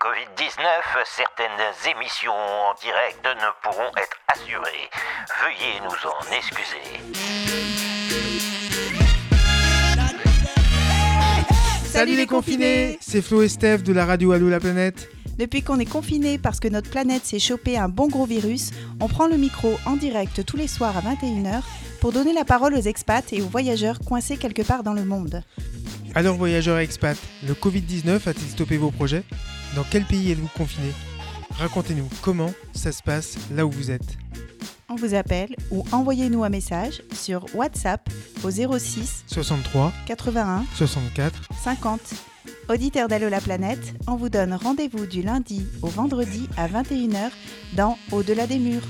Covid-19, certaines émissions en direct ne pourront être assurées. Veuillez nous en excuser. Salut les confinés C'est Flo et Steph de la radio Allo la planète. Depuis qu'on est confiné parce que notre planète s'est chopé un bon gros virus, on prend le micro en direct tous les soirs à 21h pour donner la parole aux expats et aux voyageurs coincés quelque part dans le monde. Alors voyageurs et expats, le Covid-19 a-t-il stoppé vos projets? Dans quel pays êtes-vous confiné? Racontez-nous comment ça se passe là où vous êtes. On vous appelle ou envoyez-nous un message sur WhatsApp au 06 63 81 64 50. Auditeurs d'Allo la planète, on vous donne rendez-vous du lundi au vendredi à 21h dans Au-delà des murs.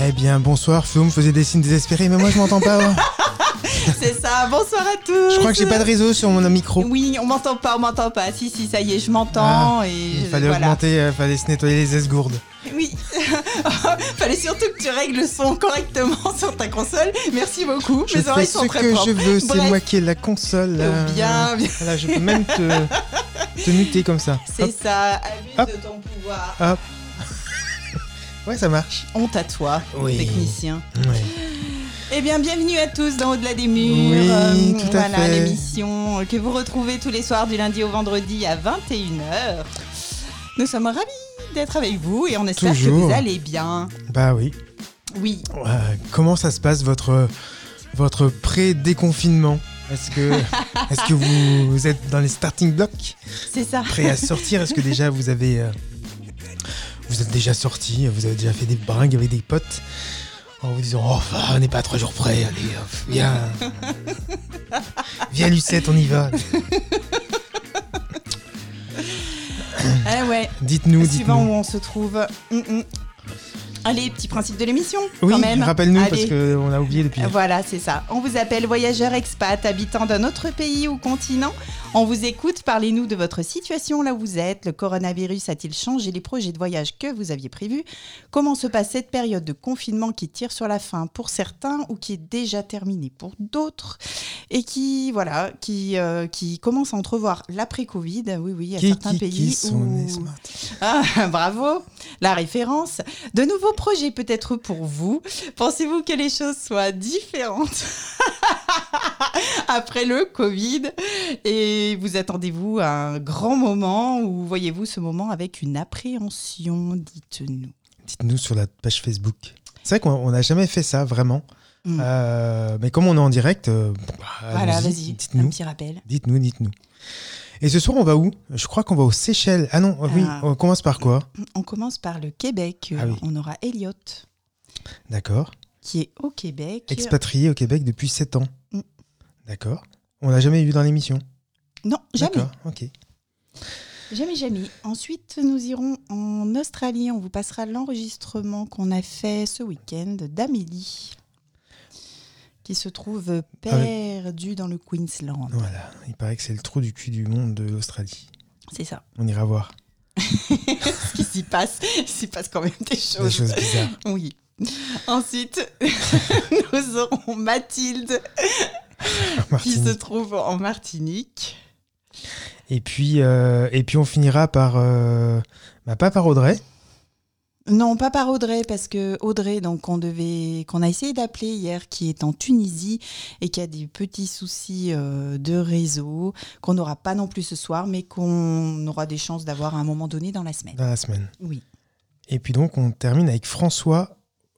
Eh bien bonsoir, me faisait des signes désespérés, mais moi je m'entends pas. hein. C'est ça, bonsoir à tous Je crois que j'ai pas de réseau sur mon micro. Oui, on m'entend pas, on m'entend pas. Si, si, ça y est, je m'entends. Ah, et Il je- fallait voilà. augmenter, euh, fallait se nettoyer les esgourdes. Oui, fallait surtout que tu règles le son correctement sur ta console. Merci beaucoup. Je Mes fais oreilles ce sont très que propres. je veux, c'est Bref. moi qui ai la console. là. Bien, bien. Voilà, je peux même te, te muter comme ça. C'est ça, abuse Hop. de ton pouvoir. hop. Ouais, ça marche. Honte à toi, Oui. technicien. Eh bien, bienvenue à tous dans Au-delà des murs. Oui, Euh, tout à voilà, l'émission que vous retrouvez tous les soirs du lundi au vendredi à 21h. Nous sommes ravis d'être avec vous et on espère Toujours. que vous allez bien. Bah oui. Oui, Euh, comment ça se passe votre, votre pré-déconfinement? Est-ce que, est que vous, vous êtes dans les starting blocks, c'est ça. prêts à sortir? Est-ce que déjà vous avez. euh, vous êtes déjà sorti Vous avez déjà fait des bringues avec des potes en vous disant Oh, enfin, on n'est pas trois jours près, allez, viens. viens, Lucette, on y va. Eh ouais, Dites-nous, suivant où on se trouve. Hum, hum. Allez, petit principe de l'émission. Oui, rappelle-nous parce qu'on a oublié depuis. Voilà, c'est ça. On vous appelle voyageur expat, habitant d'un autre pays ou continent. On vous écoute, parlez-nous de votre situation là où vous êtes. Le coronavirus a-t-il changé les projets de voyage que vous aviez prévus? Comment se passe cette période de confinement qui tire sur la fin pour certains ou qui est déjà terminée pour d'autres? Et qui, voilà, qui, euh, qui commence à entrevoir l'après-Covid. Oui, oui, il y a Qui, certains qui, pays qui sont où... Ah, bravo, la référence. De nouveaux projets peut-être pour vous. Pensez-vous que les choses soient différentes après le Covid? Et vous attendez-vous à un grand moment ou voyez-vous ce moment avec une appréhension? Dites-nous. Dites-nous sur la page Facebook. C'est vrai qu'on on n'a jamais fait ça, vraiment. Mm. Euh, mais comme on est en direct, euh, bah, Voilà, vas-y, un dites-nous. petit rappel. Dites-nous, dites-nous. Et ce soir, on va où? Je crois qu'on va aux Seychelles. Ah non, oui, Ah. on commence par quoi? On commence par le Québec. Ah oui. On aura Elliot D'accord. qui est au Québec. Expatrié au Québec depuis 7 ans. Mm. D'accord. On l'a jamais vu dans l'émission. Non, jamais. D'accord, ok. Jamais, jamais. Ensuite, nous irons en Australie. On vous passera l'enregistrement qu'on a fait ce week-end d'Amélie, qui se trouve perdue dans le Queensland. Voilà. Il paraît que c'est le trou du cul du monde de l'Australie. C'est ça. On ira voir. Ce qui s'y passe, il s'y passe quand même des choses. Des choses bizarres. Oui. Ensuite, nous aurons Mathilde, qui se trouve en Martinique. Et puis, euh, et puis on finira par. euh, bah, pas par Audrey. Non, pas par Audrey, parce que Audrey, donc on devait, qu'on a essayé d'appeler hier, qui est en Tunisie et qui a des petits soucis euh, de réseau, qu'on n'aura pas non plus ce soir, mais qu'on aura des chances d'avoir à un moment donné dans la semaine. Dans la semaine. Oui, Et puis donc, on termine avec François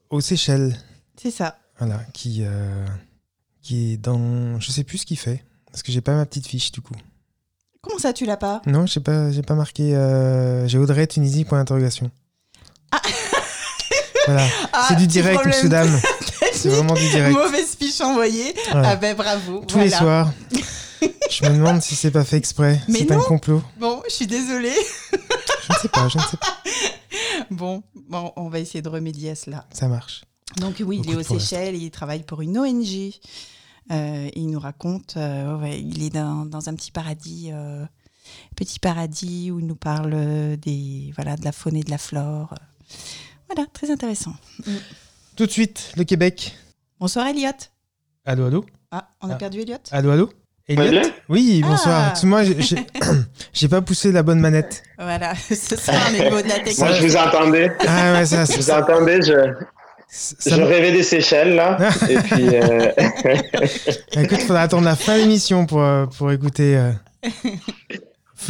aux Seychelles. c'est ça. Voilà, qui, euh, qui est dans. Je sais plus ce qu'il fait. Parce que j'ai pas ma petite fiche du coup. Comment ça, tu l'as pas? Non, j'ai pas, j'ai pas marqué. euh, j'ai Audrey Tunisie point d'interrogation. voilà. Ah, c'est du direct, monsieur dame. C'est vraiment du direct. Mauvaise fiche envoyée. Voilà. Ah ben bravo. Tous les soirs. Je me demande si c'est pas fait exprès. Mais C'est un complot. Bon, je suis désolée. Je ne sais pas, je ne sais pas. Bon, bon, on va essayer de remédier à cela. Ça marche. Donc oui, il est aux. Seychelles, il travaille pour une ONG. Euh, il nous raconte, euh, ouais, il est dans, dans un petit paradis, euh, petit paradis où il nous parle des, voilà, de la faune et de la flore. Voilà, très intéressant. Tout de suite, le Québec. Bonsoir Elliot. Allô, allô Ah, on a Ah. perdu Elliot Allô, allô Elliot Oui, bonsoir. Ah. Excuse-moi, j'ai- pas poussé la bonne manette. Voilà, ce on est beau de la Moi, technique. je vous entendais. Ah ouais, ça, Je vous ça, entendais, je, ça- je rêvais des Seychelles, là. Et puis, euh, Écoute, faudra attendre la fin de l'émission pour, euh, pour écouter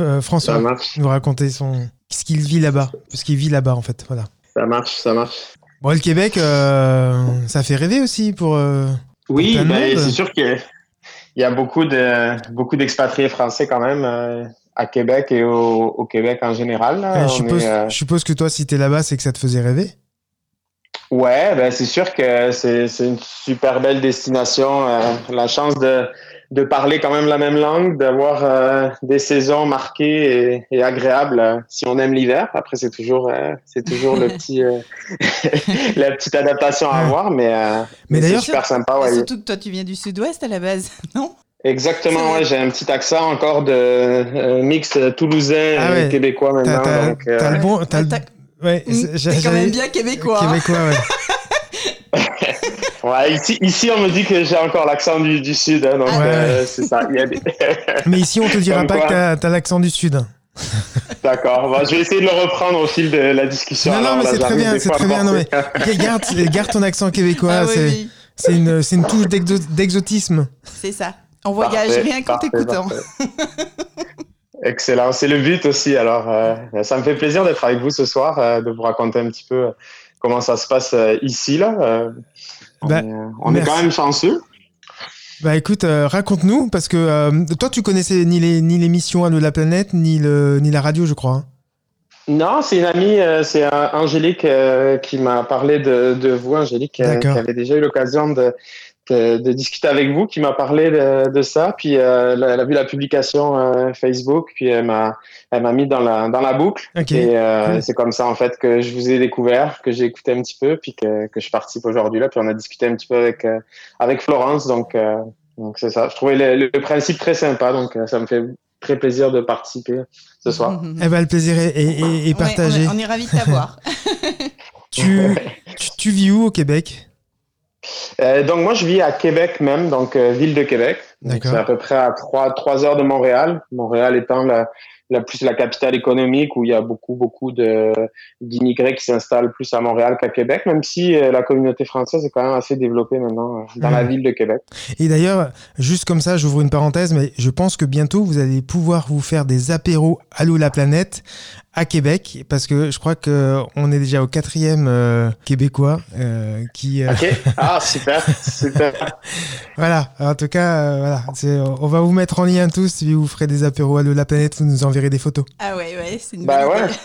euh, François nous raconter son ce qu'il vit là-bas. Parce qu'il vit là-bas, en fait. Voilà. ça marche, ça marche. Bon, le Québec, euh, ça fait rêver aussi pour. Oui, de ben, c'est sûr qu'il y a beaucoup de beaucoup d'expatriés français quand même à Québec et au, au Québec en général. là. eh, je, suppose, est, je suppose que toi, si t'es là-bas, c'est que ça te faisait rêver. Ouais, ben c'est sûr que c'est c'est une super belle destination. euh, la chance de de parler quand même la même langue, d'avoir euh, des saisons marquées et, et agréables euh, si on aime l'hiver. Après, c'est toujours euh, c'est toujours le petit euh, la petite adaptation à Ouais. avoir, mais euh, Mais mais c'est d'ailleurs- super sympa. Ouais. Surtout que toi tu viens du sud-ouest à la base, non? Exactement, ouais, j'ai un petit accent encore de euh, mix toulousain Ah et québécois maintenant. t'as- euh, le bon. Le- Ouais, c'est- quand même bien québécois. hein. Québécois, ouais. ouais, ici, ici, on me dit que j'ai encore l'accent du, du sud, hein, donc Ah ouais. euh, c'est ça. Il y a des... Mais ici, on te dira Comme pas quoi. que t'as t'as l'accent du Sud. D'accord, Bon, je vais essayer de le reprendre au fil de la discussion. Non, non, alors, mais là, c'est très bien, c'est très bien. Non, mais garde, garde ton accent québécois. Ah c'est oui, c'est une, c'est une touche d'exo- d'exotisme. c'est ça. On voyage Parfait, rien qu'en t'écoutant. Excellent, c'est le but aussi. Alors, euh, ça me fait plaisir d'être avec vous ce soir, euh, de vous raconter un petit peu euh, comment ça se passe ici. Là. On Bah, est, on est quand même chanceux. Bah écoute, euh, raconte-nous, parce que euh, toi, tu connaissais ni les ni l'émission Allo la planète, ni, le, ni la radio, je crois. hein. Non, c'est une amie, euh, c'est Angélique qui m'a parlé de, de vous, Angélique, qui D'accord. avait déjà eu l'occasion de, de, de discuter avec vous, qui m'a parlé de, de ça. Puis euh, elle a- vu la publication euh, Facebook, puis elle m'a elle m'a mis dans la dans la boucle. Et euh, c'est comme ça en fait que je vous ai découvert, que j'ai écouté un petit peu, puis que, que je participe aujourd'hui là. Puis on a discuté un petit peu avec euh, avec Florence, donc euh, donc c'est ça. Je trouvais le, le principe très sympa, donc euh, ça me fait très plaisir de participer ce soir. Eh ben, le plaisir est, est- est- est Ouais, partagé. on, est, on est ravis de t'avoir. tu, tu, tu vis où au Québec? Euh, donc moi je vis à Québec même, donc euh, ville de Québec. C'est à peu près à trois trois heures de Montréal. Montréal étant la, la plus la capitale économique où il y a beaucoup beaucoup de d'immigrés qui s'installent plus à Montréal qu'à Québec, même si euh, la communauté française est quand même assez développée maintenant dans la ville de Québec. Et d'ailleurs, juste comme ça, j'ouvre une parenthèse, mais je pense que bientôt vous allez pouvoir vous faire des apéros Allô la planète à Québec, parce que je crois que on est déjà au quatrième euh, québécois euh, qui. euh, Ok. Ah super super. Voilà, en tout cas, euh, voilà, on va vous mettre en lien tous, puis vous ferez des apéros Allô la planète, vous nous enverrez des photos. Ah ouais, ouais, c'est une Bah bonne ouais. idée.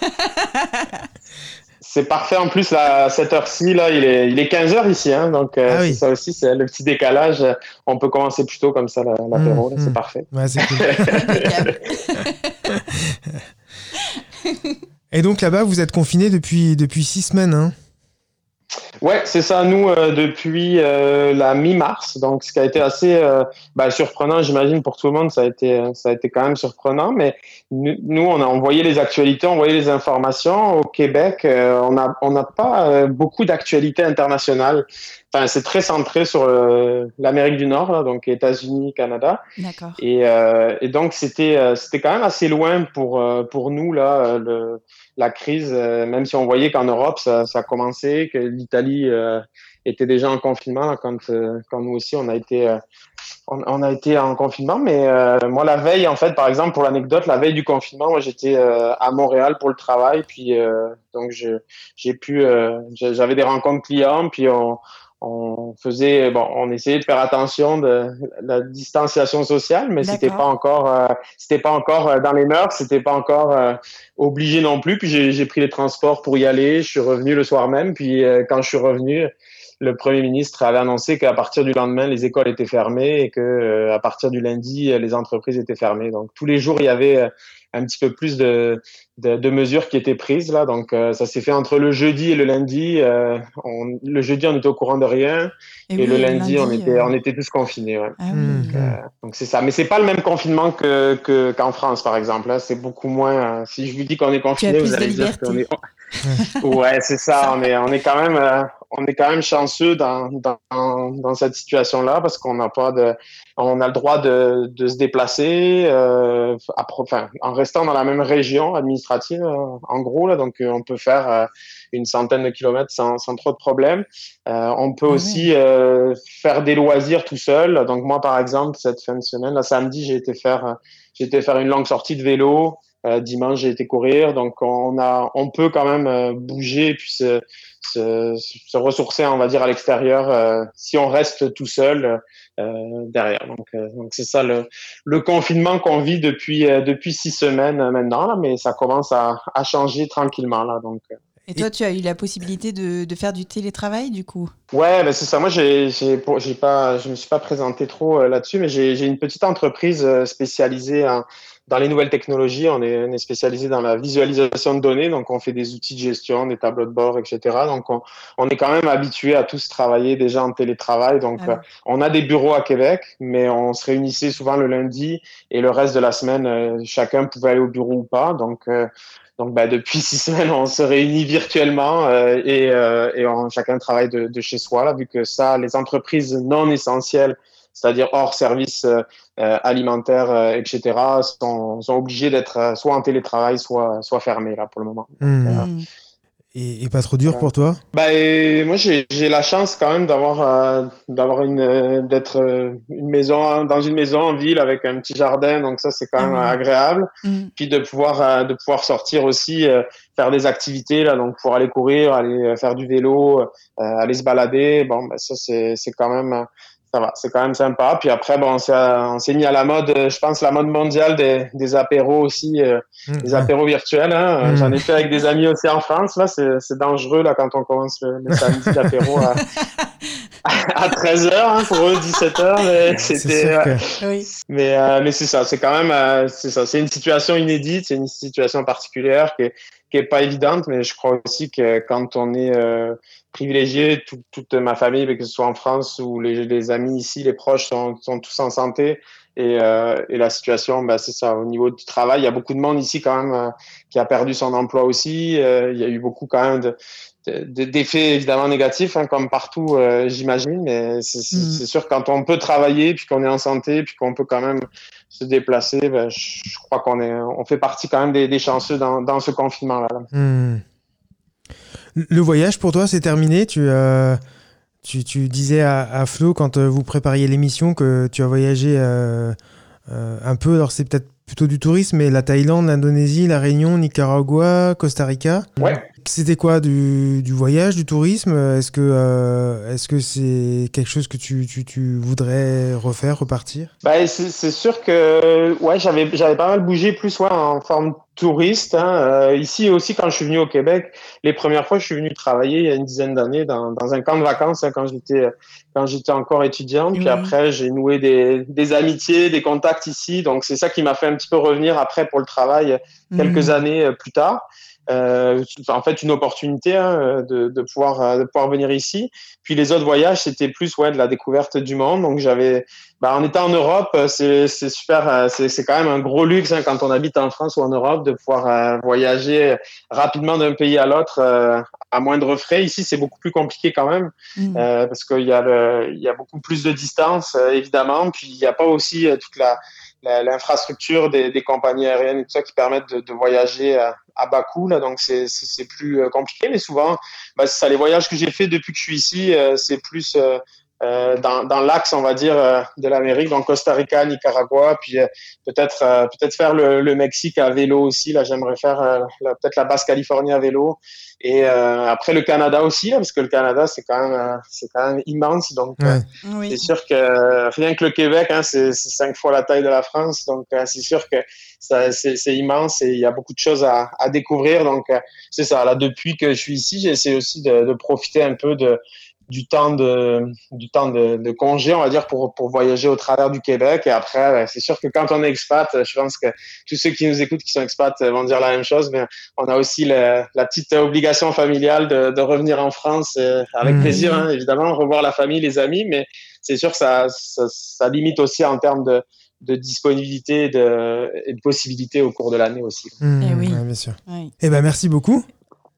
C'est parfait en plus là, à cette heure-ci là, il est il est 15 heures ici hein, donc euh, Ah oui. ça aussi c'est le petit décalage. On peut commencer plus tôt comme ça la- l'apéro, là, c'est mhm. parfait. Ouais, c'est cool. Et donc là-bas, vous êtes confiné depuis, depuis six semaines, hein Ouais, c'est ça. Nous, euh, depuis euh, la mi-mars, donc ce qui a été assez euh, bah, surprenant, j'imagine pour tout le monde, ça a été, ça a été quand même surprenant. Mais nous, on a envoyé les actualités, on envoyé les informations au Québec. euh, on n'a, on n'a pas euh, beaucoup d'actualités internationales. Enfin, c'est très centré sur euh, l'Amérique du Nord, là, donc États-Unis, Canada. D'accord. Et, euh, et donc c'était euh, c'était quand même assez loin pour euh, pour nous là le la crise, euh, même si on voyait qu'en Europe, ça, ça a commencé, que l'Italie euh, était déjà en confinement quand, euh, quand nous aussi, on a été, on, on, a été en confinement. Mais moi, la veille, en fait, par exemple, pour l'anecdote, la veille du confinement, moi, j'étais à Montréal pour le travail. Puis, donc, j'ai pu, j'avais des rencontres clients, puis on on faisait bon on essayait de faire attention de la distanciation sociale mais c'était pas encore euh, c'était pas encore euh, dans les mœurs. C'était pas encore euh, obligé non plus. Puis j'ai pris les transports pour y aller. Je suis revenu le soir même. Puis quand je suis revenu le premier ministre avait annoncé qu'à partir du lendemain les écoles étaient fermées et que à partir du lundi les entreprises étaient fermées donc tous les jours il y avait un petit peu plus de, de, de, mesures qui étaient prises là. Donc euh, ça s'est fait entre le jeudi et le lundi. Euh, on, le jeudi on était au courant de rien et, et oui, le lundi, lundi, on était euh... on était tous confinés. Ouais. Ah, oui. donc, euh, donc c'est ça. Mais c'est pas le même confinement que que qu'en France par exemple. Là c'est beaucoup moins. si je vous dis qu'on est confiné, vous allez dire qu'on est. ouais c'est ça. On est on est quand même on est quand même chanceux dans, dans, dans cette situation-là parce qu'on n'a pas de, on a le droit de, de se déplacer, euh, à, enfin, en restant dans la même région administrative, euh, en gros là, donc euh, on peut faire euh, une centaine de kilomètres sans, sans trop de problèmes. Euh, on peut ah aussi euh, faire des loisirs tout seul. Donc moi, par exemple, cette fin de semaine, là, samedi, j'ai été faire, j'ai été faire une longue sortie de vélo. Dimanche, j'ai été courir. Donc on a, on peut quand même bouger et puis se se, se, ressourcer, on va dire, à l'extérieur euh, si on reste tout seul euh, derrière. Donc, euh, donc c'est ça le, le confinement qu'on vit depuis depuis six semaines maintenant, là, mais ça commence à, à changer tranquillement là. Donc. Et toi, tu as eu la possibilité de, de faire du télétravail, du coup? Ouais, ben c'est ça. Moi, j'ai, j'ai, j'ai pas, je me suis pas présenté trop là-dessus, mais j'ai, j'ai une petite entreprise spécialisée en, dans les nouvelles technologies, on est, on est, spécialisé dans la visualisation de données, donc on fait des outils de gestion, des tableaux de bord, etc. Donc on, on est quand même habitué à tous travailler déjà en télétravail. Donc ah euh, on a des bureaux à Québec, mais on se réunissait souvent le lundi et le reste de la semaine, euh, chacun pouvait aller au bureau ou pas. Donc euh, donc, bah, depuis six semaines, on se réunit virtuellement euh, et, euh, et on, chacun travaille de, de, chez soi, là, vu que ça, les entreprises non essentielles c'est-à-dire hors services euh, alimentaires, euh, etc., sont, sont obligés d'être euh, soit en télétravail, soit, soit fermés là pour le moment. Mmh. Et, et, pas trop dur pour toi? Bah, et moi j'ai la chance quand même d'avoir euh, d'avoir une d'être une maison dans une maison en ville avec un petit jardin donc ça c'est quand même mmh. agréable mmh. puis de pouvoir de pouvoir sortir aussi faire des activités là donc pour aller courir aller faire du vélo aller se balader bon bah, ça c'est c'est quand même ça va, c'est quand même sympa. Puis après, bon, on s'est mis à la mode, euh, je pense, la mode mondiale des, des apéros aussi, euh, mmh. des apéros virtuels. Hein. Mmh. J'en ai fait avec des amis aussi en France. Là, c'est dangereux là quand on commence le, le samedi l'apéro à, à 13h hein, pour eux, 17h. Mais c'était. Euh, oui. Mais, euh, mais c'est ça, c'est quand même, euh, c'est ça, c'est une situation inédite, c'est une situation particulière qui est, qui est pas évidente, mais je crois aussi que quand on est euh, privilégié, tout, toute ma famille, que ce soit en France ou les, les amis ici, les proches sont, sont tous en santé. Et, euh, et la situation, bah, c'est ça. Au niveau du travail, il y a beaucoup de monde ici quand même euh, qui a perdu son emploi aussi. Euh, il y a eu beaucoup quand même de, d'effets évidemment négatifs, hein, comme partout, euh, j'imagine. Mais c'est mmh. sûr quand on peut travailler, puis qu'on est en santé, puis qu'on peut quand même se déplacer, ben, je, crois qu'on est, on fait partie quand même des, des chanceux dans, dans ce confinement-là. Mmh. Le voyage pour toi, c'est terminé. Tu, euh, tu, tu, disais à, à, Flo quand euh, vous prépariez l'émission que tu as voyagé euh, un peu. Alors c'est peut-être plutôt du tourisme, mais la Thaïlande, l'Indonésie, la Réunion, Nicaragua, Costa Rica. Ouais. C'était quoi du, du, voyage, du tourisme? Est-ce que euh, est-ce que c'est quelque chose que tu, tu, tu voudrais refaire, repartir? Bah, C'est sûr que ouais, j'avais j'avais pas mal bougé plus ouais, en forme touriste. Hein. Euh, ici aussi, quand je suis venu au Québec, les premières fois, je suis venu travailler il y a une dizaine d'années dans, dans un camp de vacances hein, quand j'étais quand j'étais encore étudiant. Puis mmh. après, j'ai noué des, des amitiés, des contacts ici. Donc c'est ça qui m'a fait un petit peu revenir après pour le travail quelques mmh. années plus tard euh, en fait une opportunité hein, de, de, pouvoir de pouvoir venir ici. Puis les autres voyages, c'était plus ouais de la découverte du monde. Donc j'avais, bah, en étant en Europe, c'est c'est super, euh, c'est quand même un gros luxe hein, quand on habite en France ou en Europe de pouvoir euh, voyager rapidement d'un pays à l'autre euh, à moindre frais. Ici, c'est beaucoup plus compliqué quand même mmh. euh, parce qu'il y a le, il y a beaucoup plus de distance évidemment. Puis il n'y a pas aussi toute la- l'infrastructure des, des compagnies aériennes et tout ça qui permettent de, de voyager à, à bas coût. Là, donc, c'est, plus euh, compliqué. Mais souvent, bah, ça, les voyages que j'ai fait depuis que je suis ici, euh, c'est plus euh, dans, dans l'axe, on va dire, euh, de l'Amérique, donc Costa Rica, Nicaragua, puis euh, peut-être euh, peut-être faire le, le Mexique à vélo aussi. Là, j'aimerais faire euh, la- peut-être la Basse-Californie à vélo. Et euh, après le Canada aussi, là, parce que le Canada, c'est quand même, euh, c'est quand même immense. Donc, euh, Ouais. c'est sûr que rien que le Québec, hein, c'est c'est cinq fois la taille de la France. Donc, euh, c'est sûr que ça- c'est c'est immense et il y a beaucoup de choses à, à découvrir. Donc, euh, c'est ça. Là, depuis que je suis ici, j'essaie aussi de, de profiter un peu de, du temps de du temps de, de congé, on va dire, pour, pour voyager au travers du Québec. Et après, c'est sûr que quand on est expat, je pense que tous ceux qui nous écoutent, qui sont expats, euh, vont dire la même chose. Mais on a aussi le- la petite obligation familiale de, de revenir en France euh, avec Mhm. plaisir, hein, évidemment, revoir la famille, les amis. Mais c'est sûr que ça, ça, ça limite aussi en termes de, de disponibilité et de, et de possibilités au cours de l'année aussi. Mmh, Eh oui. ouais, bien sûr. Oui. Eh ben, merci beaucoup.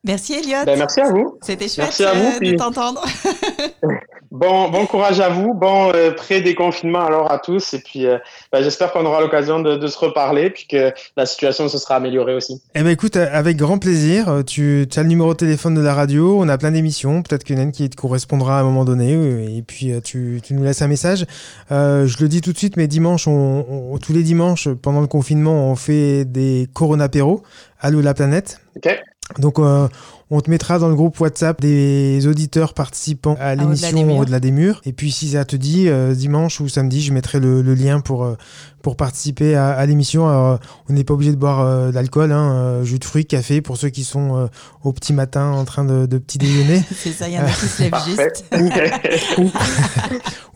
Merci Elliot. Ben, merci à vous. C'était chouette Merci à vous, euh, de puis- t'entendre. Bon, bon courage à vous. Bon euh, pré-déconfinement alors à tous. Et puis, euh, ben, j'espère qu'on aura l'occasion de, de se reparler puis que la situation se sera améliorée aussi. Eh ben écoute, euh, avec grand plaisir. Tu as le numéro de téléphone de la radio, on a plein d'émissions, peut-être qu'il y en a une qui te correspondra à un moment donné, et puis tu, tu nous laisses un message. Euh, je le dis tout de suite, mais dimanche, on, on- tous les dimanches, pendant le confinement, on fait des coronapéros. Allô la planète. OK? Donc euh, on te mettra dans le groupe WhatsApp des auditeurs participant à l'émission. Au-delà des murs. Et puis si ça te dit, euh, dimanche ou samedi, je mettrai le, le lien pour, euh, pour participer à, à l'émission. Alors, on n'est pas obligé de boire euh, d'alcool, hein, euh, jus de fruits, café pour ceux qui sont euh, au petit matin en train de, de petit déjeuner. C'est ça, il y en a qui se lèvent juste. ou,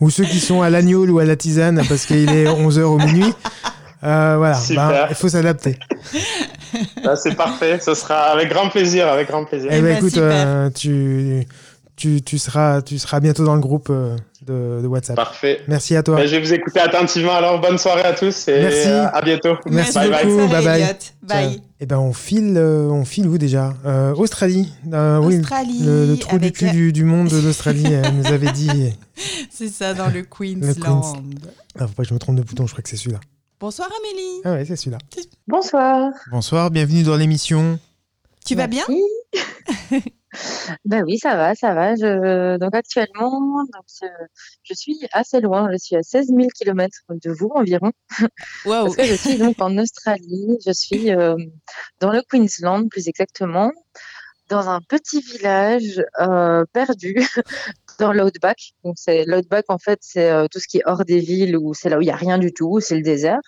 ou ceux qui sont à l'agneau ou à la tisane parce qu'il est 11h au minuit. Euh, voilà. Ben, il faut s'adapter. Ben, c'est parfait. Ce sera avec grand plaisir, avec grand plaisir. Eh ben, ben, écoute, euh, tu, tu, tu, seras, tu seras bientôt dans le groupe euh, de, de WhatsApp. Parfait. Merci à toi. Ben, je vais vous écouter attentivement. Alors, bonne soirée à tous et Merci. à bientôt. Merci Bye bye. beaucoup. Soirée, bye bye. Eh ben, on file, euh, on file où déjà? Euh, Australie. Euh, oui, le, le trou du cul du, du monde de l'Australie elle nous avait dit. C'est ça, dans le Queensland. Ah, faut pas que je me trompe de bouton, je crois que c'est celui-là. Bonsoir Amélie. Ah ouais, c'est celui-là. Bonsoir. Bonsoir, bienvenue dans l'émission. Tu vas bien. Ben oui, ça va, ça va. Je, donc actuellement, donc, je, je suis assez loin. Je suis à 16 000 km de vous environ. Waouh. Parce que je suis donc en Australie. Je suis euh, dans le Queensland, plus exactement, dans un petit village euh, perdu dans l'outback. Donc c'est l'outback en fait, c'est euh, tout ce qui est hors des villes où c'est là où il y a rien du tout, c'est le désert.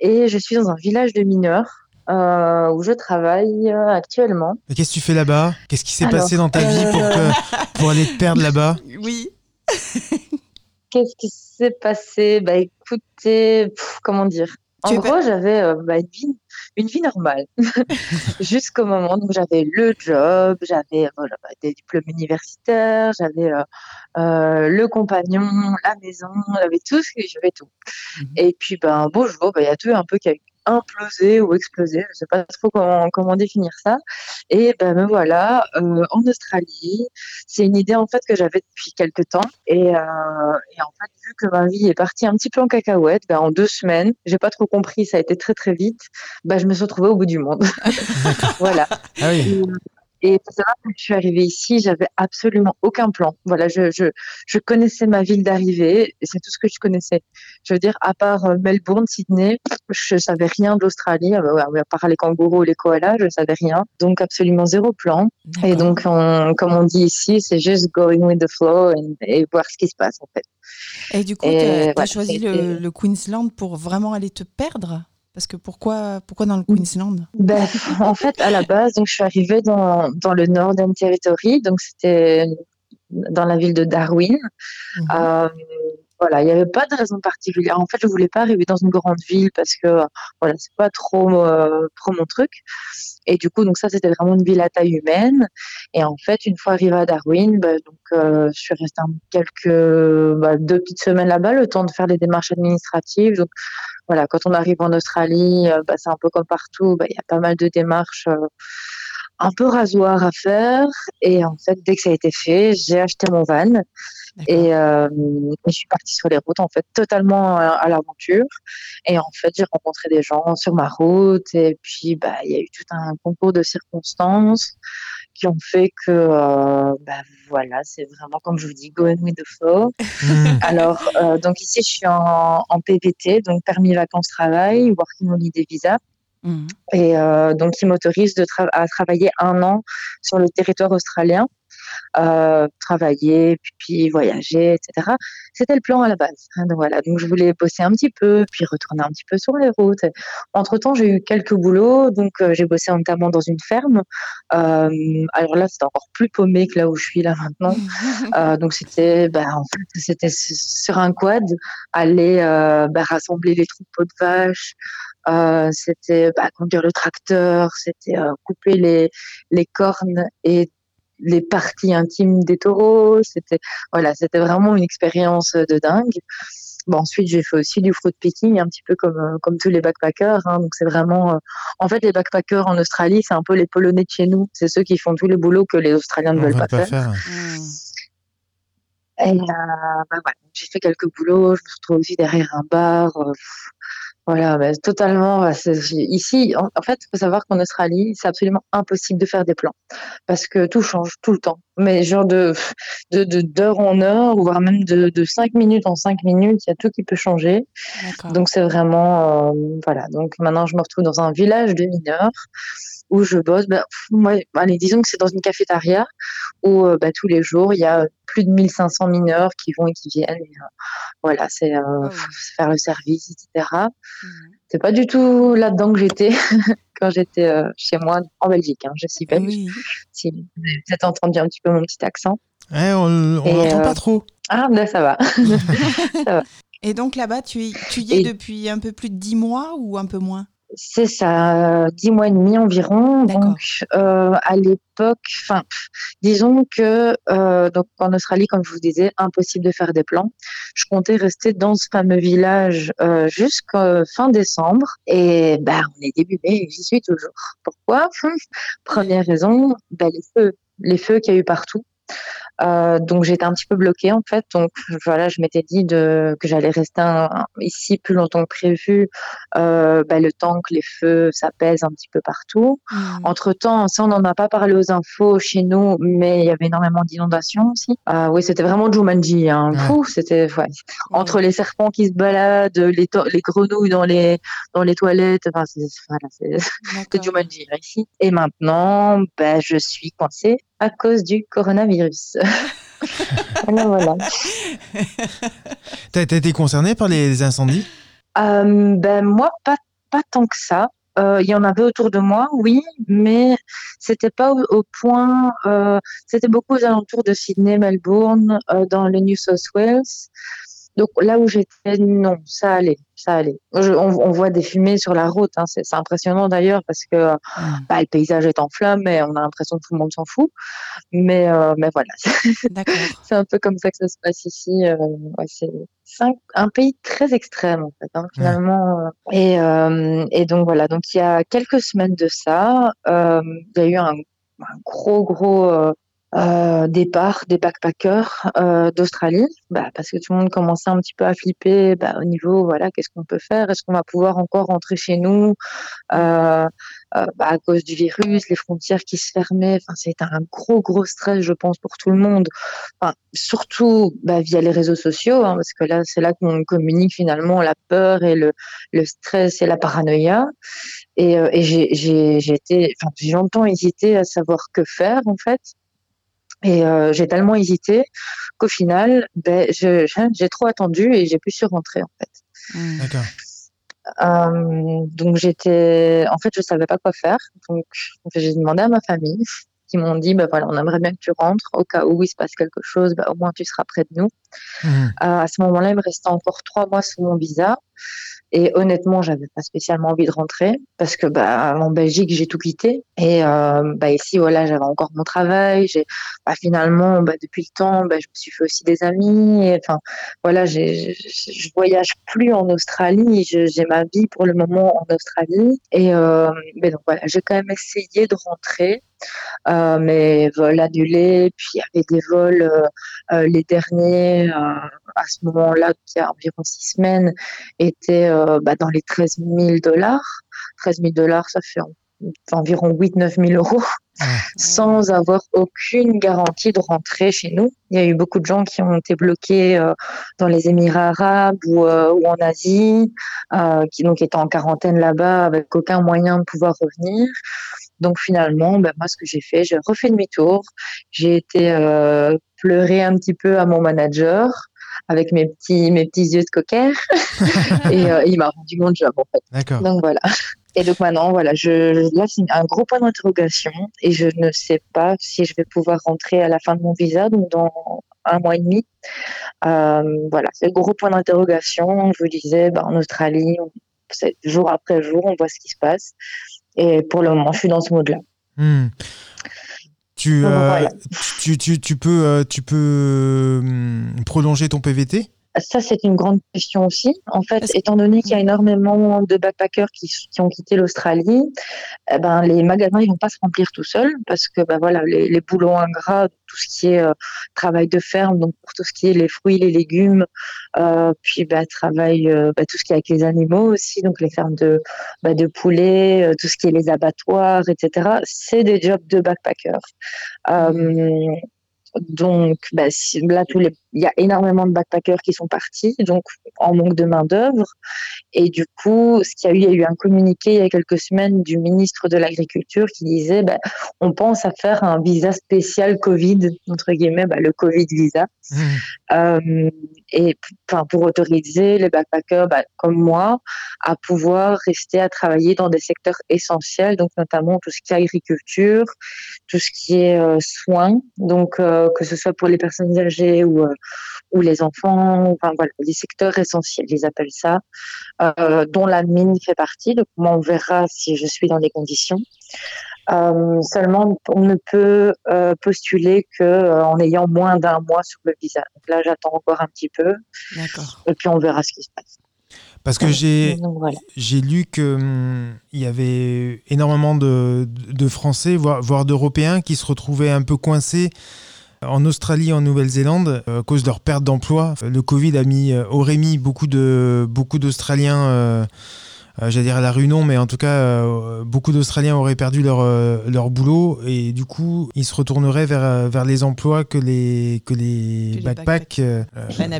Et je suis dans un village de mineurs euh, où je travaille euh, actuellement. Mais Qu'est-ce que tu fais là-bas? Qu'est-ce qui s'est passé dans ta vie pour, euh, que- pour aller te perdre là-bas? Oui. Qu'est-ce qui s'est passé? Bah écoutez, pff, comment dire? En Tu gros, j'avais euh, bah, une, vie, une vie normale jusqu'au moment où j'avais le job, j'avais voilà, bah, des diplômes universitaires, j'avais euh, euh, le compagnon, la maison, j'avais tout j'avais tout. Mhm. Et puis ben un beau jour, bah, il y a tout un peu qui a implosé ou explosé, je sais pas trop comment comment définir ça. Et ben me voilà euh, en Australie. C'est une idée en fait que j'avais depuis quelques temps et, euh, et en fait vu que ma vie est partie un petit peu en cacahuète, ben en deux semaines, j'ai pas trop compris, ça a été très très vite. Ben je me suis retrouvée au bout du monde. voilà. Ah oui. Et savoir quand je suis arrivée ici, j'avais absolument aucun plan. Voilà, je, je, je connaissais ma ville d'arrivée c'est tout ce que je connaissais. Je veux dire, à part euh, Melbourne, Sydney, je savais rien d'Australie, à à part les kangourous et les koalas, je savais rien. Donc absolument zéro plan. Et donc, on, comme on dit ici, c'est juste going with the flow et, et voir ce qui se passe en fait. Et du coup, tu as, voilà, choisi le Queensland pour vraiment aller te perdre? Parce que pourquoi, pourquoi dans le Queensland? Ben, en fait, à la base, donc je suis arrivée dans, dans le Northern Territory, donc c'était dans la ville de Darwin. Mhm. Euh, voilà, il n'y avait pas de raison particulière. En fait, je voulais pas arriver dans une grande ville parce que voilà, c'est pas trop euh, trop mon truc. Et du coup, donc ça, c'était vraiment une ville à taille humaine. Et en fait, une fois arrivée à Darwin, ben, donc euh, je suis restée quelques bah, deux petites semaines là-bas, le temps de faire les démarches administratives. Donc voilà, quand on arrive en Australie, euh, bah, c'est un peu comme partout, bah, il y a pas mal de démarches. euh, un peu rasoir à faire. Et en fait, dès que ça a été fait, j'ai acheté mon van et euh, je suis partie sur les routes, en fait, totalement à, à l'aventure. Et en fait, j'ai rencontré des gens sur ma route. Et puis, bah, il y a eu tout un concours de circonstances qui ont fait que, euh, bah, voilà, c'est vraiment, comme je vous dis, going with the flow. Hmm. Alors, euh, donc ici, je suis en, en PVT, donc permis vacances-travail, working holiday visa. Mhm. Et euh, donc, il m'autorise tra- à travailler un an sur le territoire australien, euh, travailler, puis, voyager, etc. C'était le plan à la base. hein, donc voilà, donc je voulais bosser un petit peu, puis retourner un petit peu sur les routes. Entre temps, j'ai eu quelques boulots, donc euh, j'ai bossé notamment dans une ferme. Euh, alors là, c'était encore plus paumé que là où je suis là maintenant. Euh, donc c'était, bah, en fait, c'était sur un quad, aller bah, rassembler les troupeaux de vaches. Euh, c'était bah, conduire le tracteur, c'était euh, couper les, les cornes et les parties intimes des taureaux. C'était voilà, c'était vraiment une expérience de dingue. Bon, ensuite, j'ai fait aussi du fruit picking, un petit peu comme euh, comme tous les backpackers. Hein, donc c'est vraiment, euh, en fait, les backpackers en Australie, c'est un peu les Polonais de chez nous. C'est ceux qui font tous les boulots que les Australiens ne On veulent pas, pas faire. faire. Et euh, bah voilà, j'ai fait quelques boulots, je me retrouve aussi derrière un bar. Voilà, bah, totalement. bah, ici, en, en fait, il faut savoir qu'en Australie, c'est absolument impossible de faire des plans parce que tout change tout le temps. Mais genre de de de- d'heure en heure, voire même de de cinq minutes en cinq minutes, il y a tout qui peut changer. Donc c'est vraiment euh, voilà. Donc maintenant, je me retrouve dans un village de mineurs où je bosse. Ben, pff, moi, allez, disons que c'est dans une cafétéria où euh, bah, tous les jours il y a plus de 1500 mineurs qui vont et qui viennent. et, euh, voilà, c'est euh, Ah faire le service, etc. Mhm. C'est pas du tout là-dedans que j'étais quand j'étais euh, chez moi en Belgique. Hein. Je suis belge. Oui. Si vous avez peut-être entendu un petit peu mon petit accent. Eh, on l'entend euh, pas trop. Ah, ben ça va. Et donc là-bas, tu, y- tu y es Et- depuis un peu plus de 10 mois ou un peu moins? C'est ça, euh, dix mois et demi environ. Donc, euh, à l'époque, enfin, disons que euh, donc en Australie, comme je vous disais, impossible de faire des plans. Je comptais rester dans ce fameux village euh, jusqu'à fin décembre. Et ben, on est début mai, j'y suis toujours. Pourquoi? Première raison, ben, les feux, les feux qu'il y a eu partout. Euh, donc j'étais un petit peu bloquée en fait. Donc voilà, je m'étais dit de, que j'allais rester un- ici plus longtemps que prévu. Euh, bah, le temps que les feux s'apaisent un petit peu partout. Mhm. Entre temps, ça on n'en a pas parlé aux infos chez nous, mais il y avait énormément d'inondations aussi. Euh, oui, c'était vraiment Jumanji. Hein. C'était ouais. entre les serpents qui se baladent, les, les grenouilles dans les dans les toilettes. Enfin, c'est voilà. Jumanji ici. Et maintenant, bah, je suis coincée à cause du coronavirus. voilà, voilà. T'as été concerné par les incendies? Euh, ben moi, pas pas tant que ça. Euh, Il y en avait autour de moi, oui, mais c'était pas au, au point. Euh, c'était beaucoup aux alentours de Sydney, Melbourne, dans le New South Wales. Donc là où j'étais, non, ça allait, ça allait. Je- on, on voit des fumées sur la route, hein, c'est impressionnant d'ailleurs parce que Mhm. bah, le paysage est en flammes et on a l'impression que tout le monde s'en fout. Mais euh, mais voilà, c'est un peu comme ça que ça se passe ici. euh, ouais, c'est un, un pays très extrême en fait, hein, finalement. euh. Et, euh, et donc voilà, donc il y a quelques semaines de ça, euh, il y a eu un, un gros gros euh, départ des backpackers euh, d'Australie, bah, parce que tout le monde commençait un petit peu à flipper bah, au niveau voilà qu'est-ce qu'on peut faire, est-ce qu'on va pouvoir encore rentrer chez nous? Euh, bah, à cause du virus, les frontières qui se fermaient. Enfin, c'était un gros gros stress, je pense, pour tout le monde. Enfin, surtout bah, via les réseaux sociaux, hein, parce que là, c'est là qu'on communique finalement la peur et le, le stress et la paranoïa. Et, j'ai, été, j'ai longtemps hésité à savoir que faire en fait. Et euh, j'ai tellement hésité qu'au final, ben, je, je- j'ai trop attendu et j'ai pu se rentrer en fait. Mhm. D'accord. Euh, donc j'étais, en fait, je savais pas quoi faire. Donc j'ai demandé à ma famille, qui m'ont dit, bah voilà, on aimerait bien que tu rentres au cas où il se passe quelque chose, bah, au moins tu seras près de nous. Mhm. Euh, à ce moment-là, il me restait encore trois mois sous mon visa. Et honnêtement, j'avais pas spécialement envie de rentrer parce que bah en Belgique j'ai tout quitté et euh, bah ici voilà j'avais encore mon travail. Bah, finalement bah, depuis le temps bah, je me suis fait aussi des amis. Enfin voilà je, voyage plus en Australie. J'ai ma vie pour le moment en Australie et euh, donc voilà j'ai quand même essayé de rentrer Euh, mais vols annulés, puis il y avait des vols, les derniers, euh, à ce moment-là, qui a environ six semaines, étaient euh, bah, dans les 13 000 dollars. 13 000 dollars, ça fait en- environ 8-9 000 euros sans avoir aucune garantie de rentrer chez nous. Il y a eu beaucoup de gens qui ont été bloqués euh, dans les Émirats arabes ou, euh, ou en Asie, euh, qui donc étaient en quarantaine là-bas avec aucun moyen de pouvoir revenir. Donc finalement, ben, moi, ce que j'ai fait, j'ai refait demi-tour. J'ai été pleurer un petit peu à mon manager avec mes petits, mes petits yeux de cocker. et euh, il m'a rendu mon job, en fait. D'accord. Donc voilà. Et donc maintenant, voilà, je, là, c'est un gros point d'interrogation et je ne sais pas si je vais pouvoir rentrer à la fin de mon visa, donc dans un mois et demi. Euh, voilà, c'est le gros point d'interrogation. Je vous disais, ben, en Australie, c'est jour après jour, on voit ce qui se passe. Et pour le moment, je suis dans ce mode-là. Hmm. Tu, euh, voilà. Tu, tu, tu peux, euh, tu peux hum, prolonger ton PVT Ça, c'est une grande question aussi. En fait, étant donné qu'il y a énormément de backpackers qui, qui ont quitté l'Australie, eh ben, les magasins ils vont pas se remplir tout seuls parce que ben, voilà, les, les boulots ingrats, tout ce qui est euh, travail de ferme, donc pour tout ce qui est les fruits, les légumes, euh, puis ben, travail, euh, ben, tout ce qui est avec les animaux aussi, donc les fermes de, ben, de poulets, tout ce qui est les abattoirs, etc. C'est des jobs de backpackers. Euh, donc, si- là, tous les, il y a énormément de backpackers qui sont partis, donc en manque de main d'œuvre. Et du coup, ce qu'il y a eu, il y a eu un communiqué il y a quelques semaines du ministre de l'Agriculture qui disait, bah, on pense à faire un visa spécial Covid, entre guillemets, bah, le Covid visa. Hmm. Euh, et pour autoriser les backpackers bah, comme moi à pouvoir rester à travailler dans des secteurs essentiels, donc notamment tout ce qui est agriculture, tout ce qui est euh, soins, donc euh, que ce soit pour les personnes âgées ou ou les enfants, enfin voilà, les secteurs essentiels, ils appellent ça, euh, dont la mine fait partie. Donc moi on verra si je suis dans les conditions. Euh, seulement, on ne peut euh, postuler que euh, en ayant moins d'un mois sur le visa. Donc là, j'attends encore un petit peu, D'accord. et puis on verra ce qui se passe. Parce que j'ai voilà. j'ai lu que hum, il y avait énormément de, de Français, voire, voire d'Européens, qui se retrouvaient un peu coincés en Australie, en Nouvelle-Zélande, euh, à cause de leur perte d'emploi. Le Covid a mis, euh, aurait mis beaucoup de beaucoup d'Australiens, euh, euh, j'allais dire à la rue non, mais en tout cas, euh, beaucoup d'Australiens auraient perdu leur euh, leur boulot et du coup, ils se retourneraient vers euh, vers les emplois que les que les, Que les backpacks. euh,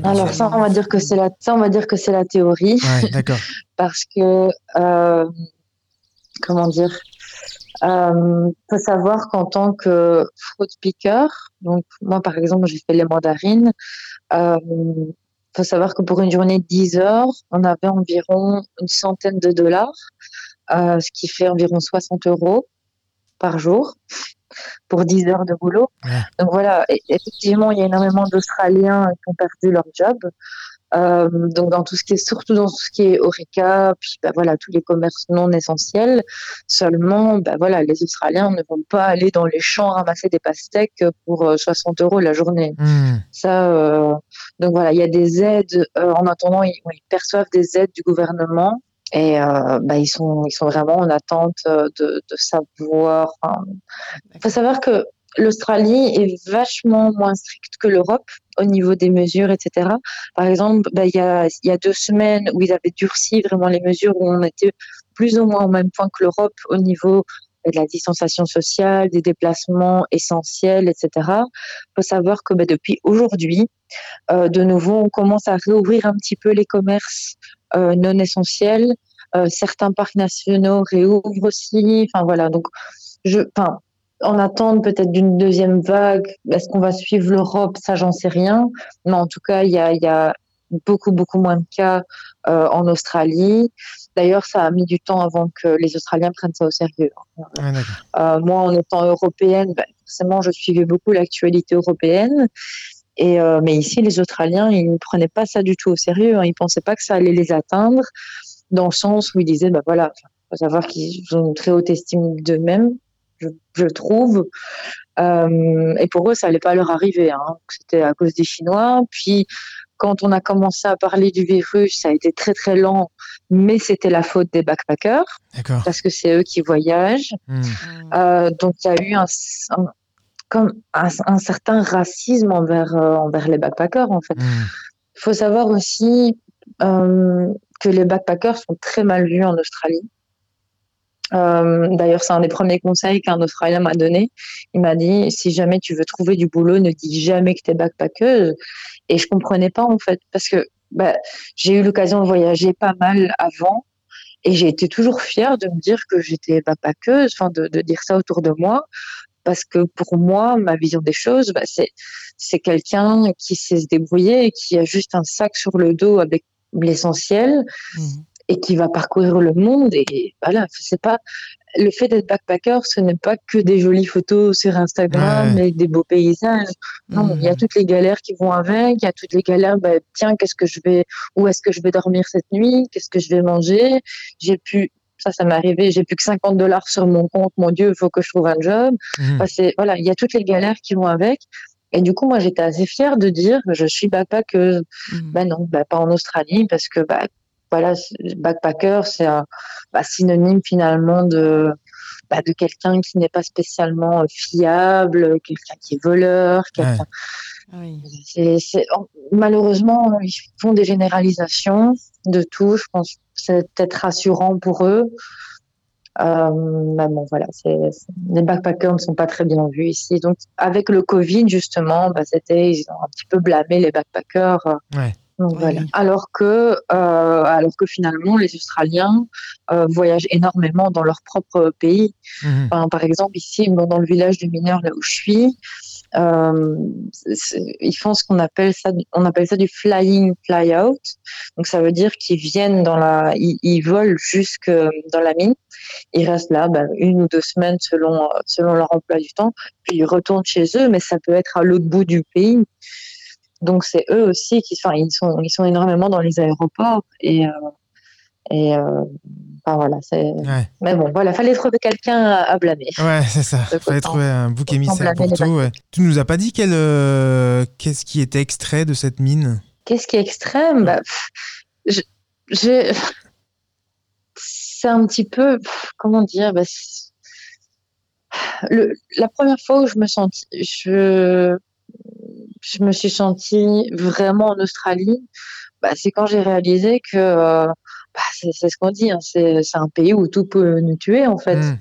Alors ça, on va dire que c'est la, ça, on va dire que c'est la théorie, ouais, d'accord. parce que euh, comment dire, euh, faut savoir qu'en tant que fruit picker, donc moi par exemple, j'ai fait les mandarines. Euh, faut savoir que pour une journée de 10 heures, on avait environ une centaine de dollars, euh, ce qui fait environ 60 euros par jour pour 10 heures de boulot. Ouais. Donc voilà, et- effectivement, il y a énormément d'Australiens qui ont perdu leur job. Euh, donc dans tout ce qui est surtout dans tout ce qui est Horeca, puis bah, voilà tous les commerces non essentiels. Seulement, bah, voilà, les Australiens ne vont pas aller dans les champs ramasser des pastèques pour euh, 60 euros la journée. Hmm. Ça, euh, donc voilà, il y a des aides. euh, en attendant, ils, ils perçoivent des aides du gouvernement et euh, bah, ils sont ils sont vraiment en attente euh, de, de savoir. Il faut savoir que l'Australie est vachement moins stricte que l'Europe au niveau des mesures, etc. Par exemple, bah, il y a deux semaines où ils avaient durci vraiment les mesures où on était plus ou moins au même point que l'Europe au niveau de la distanciation sociale, des déplacements essentiels, etc. Il faut savoir que bah, depuis aujourd'hui, euh, de nouveau, on commence à réouvrir un petit peu les commerces euh, non essentiels. Euh, certains parcs nationaux réouvrent aussi. Enfin voilà, donc je, en attente peut-être d'une deuxième vague. Est-ce qu'on va suivre l'Europe? Ça, j'en sais rien. Mais en tout cas, il y a, il y a beaucoup beaucoup moins de cas euh, en Australie. D'ailleurs, ça a mis du temps avant que les Australiens prennent ça au sérieux. D'accord. Euh, moi, en étant européenne, ben, forcément, je suivais beaucoup l'actualité européenne. Et euh, mais ici, les Australiens, ils ne prenaient pas ça du tout au sérieux. Hein. Ils pensaient pas que ça allait les atteindre, dans le sens où ils disaient, bah voilà, faut savoir qu'ils ont une très haute estime d'eux-mêmes, je, je trouve. Euh, et pour eux, ça allait pas leur arriver. Hein. C'était à cause des Chinois. Puis quand on a commencé à parler du virus, ça a été très très lent, mais c'était la faute des backpackers D'accord. parce que c'est eux qui voyagent. Hmm. Euh, donc il y a eu un, un- comme un, un certain racisme envers euh, envers les backpackers en fait. Hmm. Il faut savoir aussi euh, que les backpackers sont très mal vus en Australie. Euh, D'ailleurs, c'est un des premiers conseils qu'un Australien m'a donné. Il m'a dit si jamais tu veux trouver du boulot, ne dis jamais que tu es backpackeuse. Et je comprenais pas en fait, parce que bah, j'ai eu l'occasion de voyager pas mal avant. Et j'ai été toujours fière de me dire que j'étais backpackeuse, de, dire ça autour de moi, parce que pour moi, ma vision des choses, bah, c'est quelqu'un qui sait se débrouiller et qui a juste un sac sur le dos avec l'essentiel Mhm. Et qui va parcourir le monde. Et voilà, c'est pas le fait d'être backpacker, ce n'est pas que des jolies photos sur Instagram Ouais. et des beaux paysages. Non, il y a toutes les galères qui vont avec. Il y a toutes les galères. Bah, tiens, qu'est-ce que je vais, où est-ce que je vais dormir cette nuit Qu'est-ce que je vais manger J'ai pu, ça, ça m'est arrivé. J'ai plus que 50 dollars sur mon compte. Mon Dieu, il faut que je trouve un job. Hmm. Enfin, c'est- voilà, il y a toutes les galères qui vont avec. Et du coup, moi, j'étais assez fière de dire je suis backpackeuse. Mhm. Ben non, ben pas en Australie parce que bah voilà, backpacker c'est un bah, synonyme finalement de bah, de quelqu'un qui n'est pas spécialement euh, fiable, quelqu'un qui est voleur, quelqu'un. Oui. C'est, c'est- oh, malheureusement ils font des généralisations de tout. Je pense que c'est peut-être rassurant pour eux. Euh, mais bon, voilà, c'est, c'est- les backpackers ne sont pas très bien vus ici. Donc, avec le Covid, justement, bah, c'était, ils ont un petit peu blâmé les backpackers. euh, Ouais. Donc voilà. Alors que, euh, alors que finalement, les Australiens euh, voyagent énormément dans leur propre pays. Enfin, par exemple, ici, bon, dans le village de mineurs là où je suis, euh, ils font ce qu'on appelle ça, on appelle ça du flying fly out. Donc ça veut dire qu'ils viennent dans la, ils, ils volent jusque dans la mine. Ils restent là ben, une ou deux semaines selon selon leur emploi du temps, puis ils retournent chez eux, mais ça peut être à l'autre bout du pays. Donc c'est eux aussi qui, enfin, ils sont ils sont énormément dans les aéroports et euh, et euh, enfin voilà. Ouais. Mais bon, voilà, fallait trouver quelqu'un à, à blâmer. Ouais, c'est ça. De Fallait autant- trouver un bouc émissaire pour tout. ouais. Tu nous as pas dit quel, euh, qu'est-ce qui était extrait de cette mine? Qu'est-ce qui est extrême? Bah, pff, je, C'est un petit peu, pff, comment dire, bah, le, la première fois où je me senti, je, je me suis sentie vraiment en Australie, bah, c'est quand j'ai réalisé que euh, bah, c'est ce qu'on dit, hein, c'est c'est un pays où tout peut nous tuer en fait. Hmm.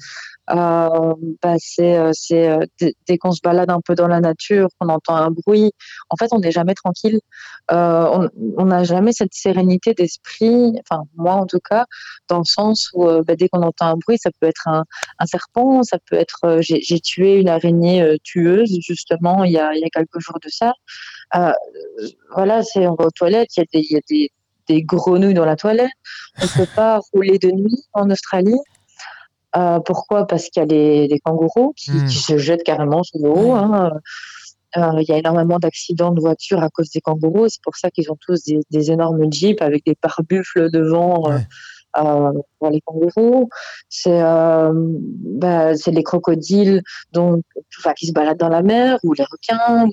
Euh, bah, c'est euh, euh, dès, qu'on se balade un peu dans la nature, qu'on entend un bruit, en fait, on n'est jamais tranquille. Euh, on n'a jamais cette sérénité d'esprit, enfin moi en tout cas, dans le sens où bah, dès qu'on entend un bruit, ça peut être un, un serpent, ça peut être j'ai tué une araignée tueuse justement il y a il y a quelques jours de ça. Euh, voilà, c'est on va aux toilettes, il y a des il y a des des grenouilles dans la toilette. On peut pas rouler de nuit en Australie. Euh, pourquoi? Parce qu'il y a des, des kangourous qui, Mm. qui se jettent carrément sous l'eau. Hein. Euh, Il y a énormément d'accidents de voitures à cause des kangourous. C'est pour ça qu'ils ont tous des, des énormes jeeps avec des pare-buffles devant euh, Ouais. euh, pour les kangourous. C'est euh, bah, les crocodiles enfin, qui se baladent dans la mer ou les requins. Ou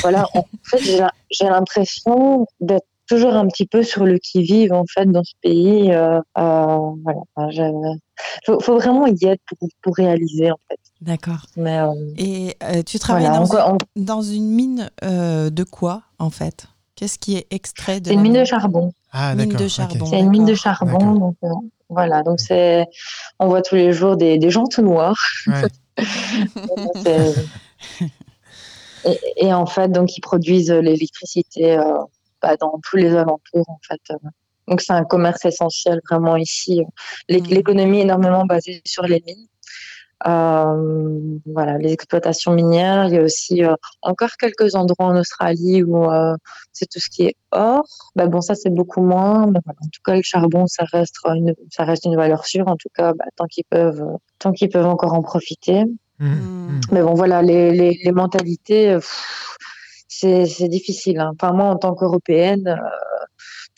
voilà. En fait, j'ai l'impression d'être toujours un petit peu sur le qui-vive en fait dans ce pays. Euh, euh, voilà. Enfin, faut, faut vraiment y être pour, pour réaliser en fait. D'accord. Mais euh, Et euh, tu travailles voilà, dans, on- une, on- dans une mine euh, de quoi, en fait? Qu'est-ce qui est extrait de c'est une mine de charbon. Ah, Mine d'accord. C'est une mine de charbon. D'accord. Donc euh, voilà. Donc c'est, on voit tous les jours des, des gens tout noirs. Ouais. Et, et en fait, donc ils produisent l'électricité euh, bah, dans tous les alentours en fait. euh. Donc c'est un commerce essentiel vraiment ici. Mhm. L'économie est énormément basée sur les mines. Euh, voilà, les exploitations minières. Il y a aussi euh, encore quelques endroits en Australie où euh, c'est tout ce qui est or. Bah bon, ça c'est beaucoup moins. Mais voilà, en tout cas, le charbon, ça reste une, ça reste une valeur sûre. En tout cas, bah, tant qu'ils peuvent, tant qu'ils peuvent encore en profiter. Hmm. hmm. Mais bon, voilà, les, les, les mentalités, pff, c'est difficile. Hein. Enfin, moi, en tant qu'Européenne, euh,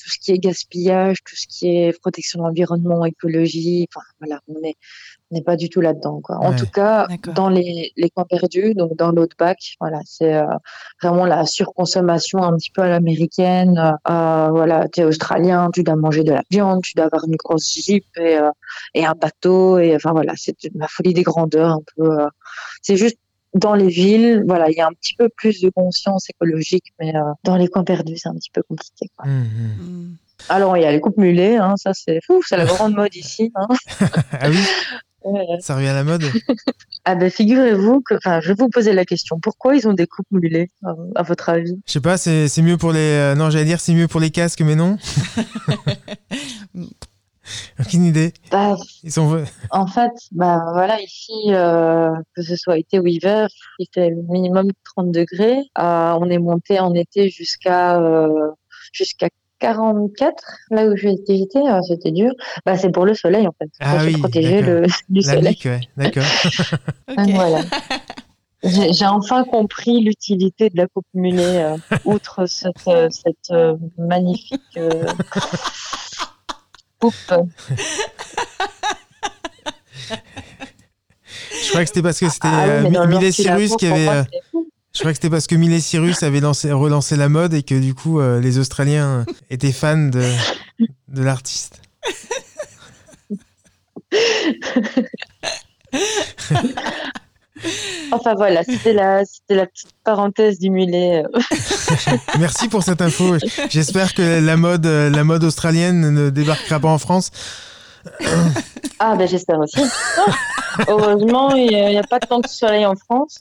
tout ce qui est gaspillage, tout ce qui est protection de l'environnement, écologie, enfin, voilà, on est, n'est pas du tout là-dedans. Quoi. En Ouais. tout cas, dans les, les coins perdus, donc dans l'outback, voilà, c'est euh, vraiment la surconsommation un petit peu à l'américaine. Euh, voilà, tu es australien, tu dois manger de la viande, tu dois avoir une grosse jeep et, et un bateau. Et enfin voilà, c'est la folie des grandeurs un peu. c'est juste dans les villes, voilà, il y a un petit peu plus de conscience écologique, mais euh, dans les coins perdus, c'est un petit peu compliqué. Quoi. Mhm. Mm. Alors, il y a les coupes mulets, hein, ça c'est fou, c'est la grande mode ici. Hein. Ah oui, Ouais. ça revient à la mode? Ah ben figurez-vous que, enfin, je vais vous poser la question, pourquoi ils ont des coupes mulets, à, à votre avis? Je sais pas, c'est c'est mieux pour les. euh, non, j'allais dire c'est mieux pour les casques, mais non? Aucune idée. bah, Ils sont. En fait, bah voilà, ici, euh, que ce soit été ou hiver, il fait minimum 30 degrés. Euh, on est monté en été jusqu'à euh, jusqu'à 44, là où j'étais, j'étais, euh, c'était dur. Bah, c'est pour le soleil en fait, Ah oui, protéger le, du La soleil. ouais, d'accord. Voilà. J'ai enfin compris l'utilité de la coupe mulet, euh, outre cette, euh, cette euh, magnifique euh, coupe. Je crois que c'était parce que c'était Ah oui, euh, Miley Cyrus qui avait. moi, euh. Je crois que c'était parce que Miley Cyrus avait lancé, relancé la mode et que du coup euh, les Australiens étaient fans de, de l'artiste. Enfin voilà, c'était la, la petite parenthèse du mulet. Merci pour cette info. J'espère que la mode, euh, la mode australienne ne débarquera pas en France. Ah ben j'espère aussi. Heureusement, il n'y a, pas tant de soleil en France.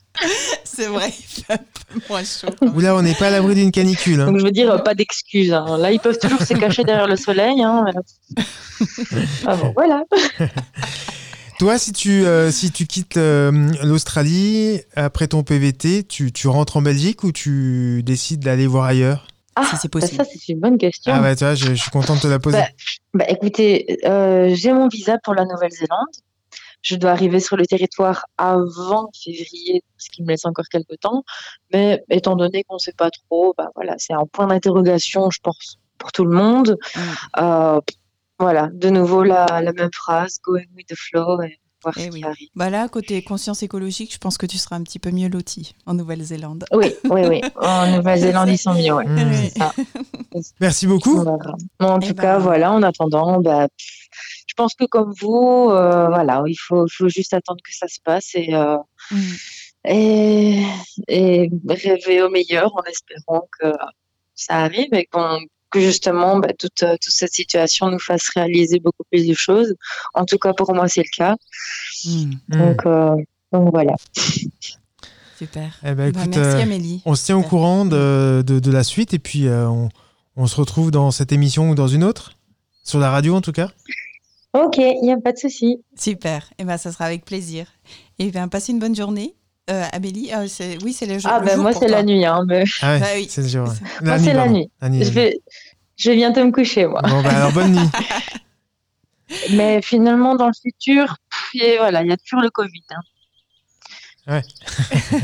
C'est vrai, il fait un peu moins chaud. Oula, on n'est pas à l'abri d'une canicule. hein. Donc je veux dire, pas d'excuses. hein. Là, ils peuvent toujours se cacher derrière le soleil. Hein. Ah bon, voilà. Toi, si tu, euh, si tu quittes euh, l'Australie après ton PVT, tu, tu rentres en Belgique ou tu décides d'aller voir ailleurs? Ah, Si c'est possible. ça c'est une bonne question. Ah bah tu vois, je, je suis content de te la poser. Bah, Bah, écoutez, euh, j'ai mon visa pour la Nouvelle-Zélande. Je dois arriver sur le territoire avant février, ce qui me laisse encore quelques temps. Mais étant donné qu'on ne sait pas trop, bah voilà, c'est un point d'interrogation, je pense, pour tout le monde. Mm. Voilà, de nouveau la, la même phrase, going with the flow et voir Eh ce oui. qui arrive. Bah là, côté conscience écologique, je pense que tu seras un petit peu mieux loti en Nouvelle-Zélande. Oui, oui, oui. En Nouvelle-Zélande, ils sont mieux, ouais. Mmh. Ça. Merci beaucoup. En Eh tout ben. cas, voilà, en attendant, bah, je pense que comme vous, euh, voilà, il faut, juste attendre que ça se passe et, euh, Mm. et, et rêver au meilleur en espérant que ça arrive et qu'on que justement bah, toute, euh, toute cette situation nous fasse réaliser beaucoup plus de choses. En tout cas, pour moi, c'est le cas. Mm. Mmh. Donc, euh, donc voilà. Super. Eh ben, Bah, écoute, merci euh, Amélie. on se tient au courant de, de, de la suite et puis euh, on, on se retrouve dans cette émission ou dans une autre Sur la radio en tout cas Ok, il n'y a pas de souci. Super. Et ben ça sera avec plaisir. Et bien, passez une bonne journée. Euh, Amélie, euh, c'est- oui, c'est le jour. Ah ben moi, c'est toi. la nuit. Hein, mais... Ah ouais, Bah oui. c'est le jour. ouais. Moi, c'est la nuit. La nuit, Je la nuit. vais, je vais bientôt me coucher, moi. Bon, bah, alors bonne nuit. Mais finalement, dans le futur, et voilà, il y a toujours le Covid. hein. Ouais.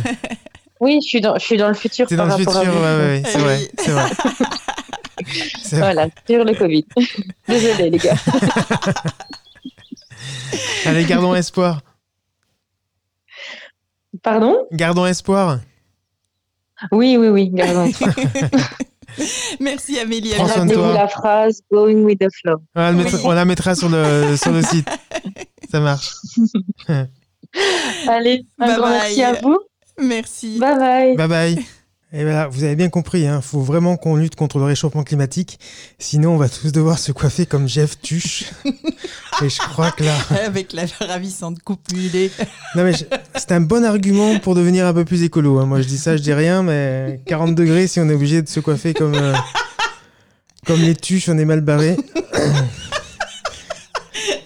oui, je suis dans, je suis dans le futur. T'es dans par le rapport futur, à ouais, ouais, c'est vrai, Oui. c'est vrai. C'est vrai. Voilà, sur le Covid. Désolée, les gars. Allez, gardons espoir. Pardon? Gardons espoir. Oui, oui, oui, gardons. Merci Amélie. toi. la phrase Going with the flow. On la mettra, Oui. on la mettra sur, le, sur le site. Ça marche. Allez, un Bye grand bye. merci à vous. Merci. Bye bye. Bye bye. Et voilà, vous avez bien compris, il faut vraiment qu'on lutte contre le réchauffement climatique. Sinon, on va tous devoir se coiffer comme Jeff Tuche. Et je crois que là. Avec la ravissante coupe. Non, mais je- c'est un bon argument pour devenir un peu plus écolo. hein. Moi, je dis ça, je dis rien, mais 40 degrés, si on est obligé de se coiffer comme, euh, comme les tuches, on est mal barré.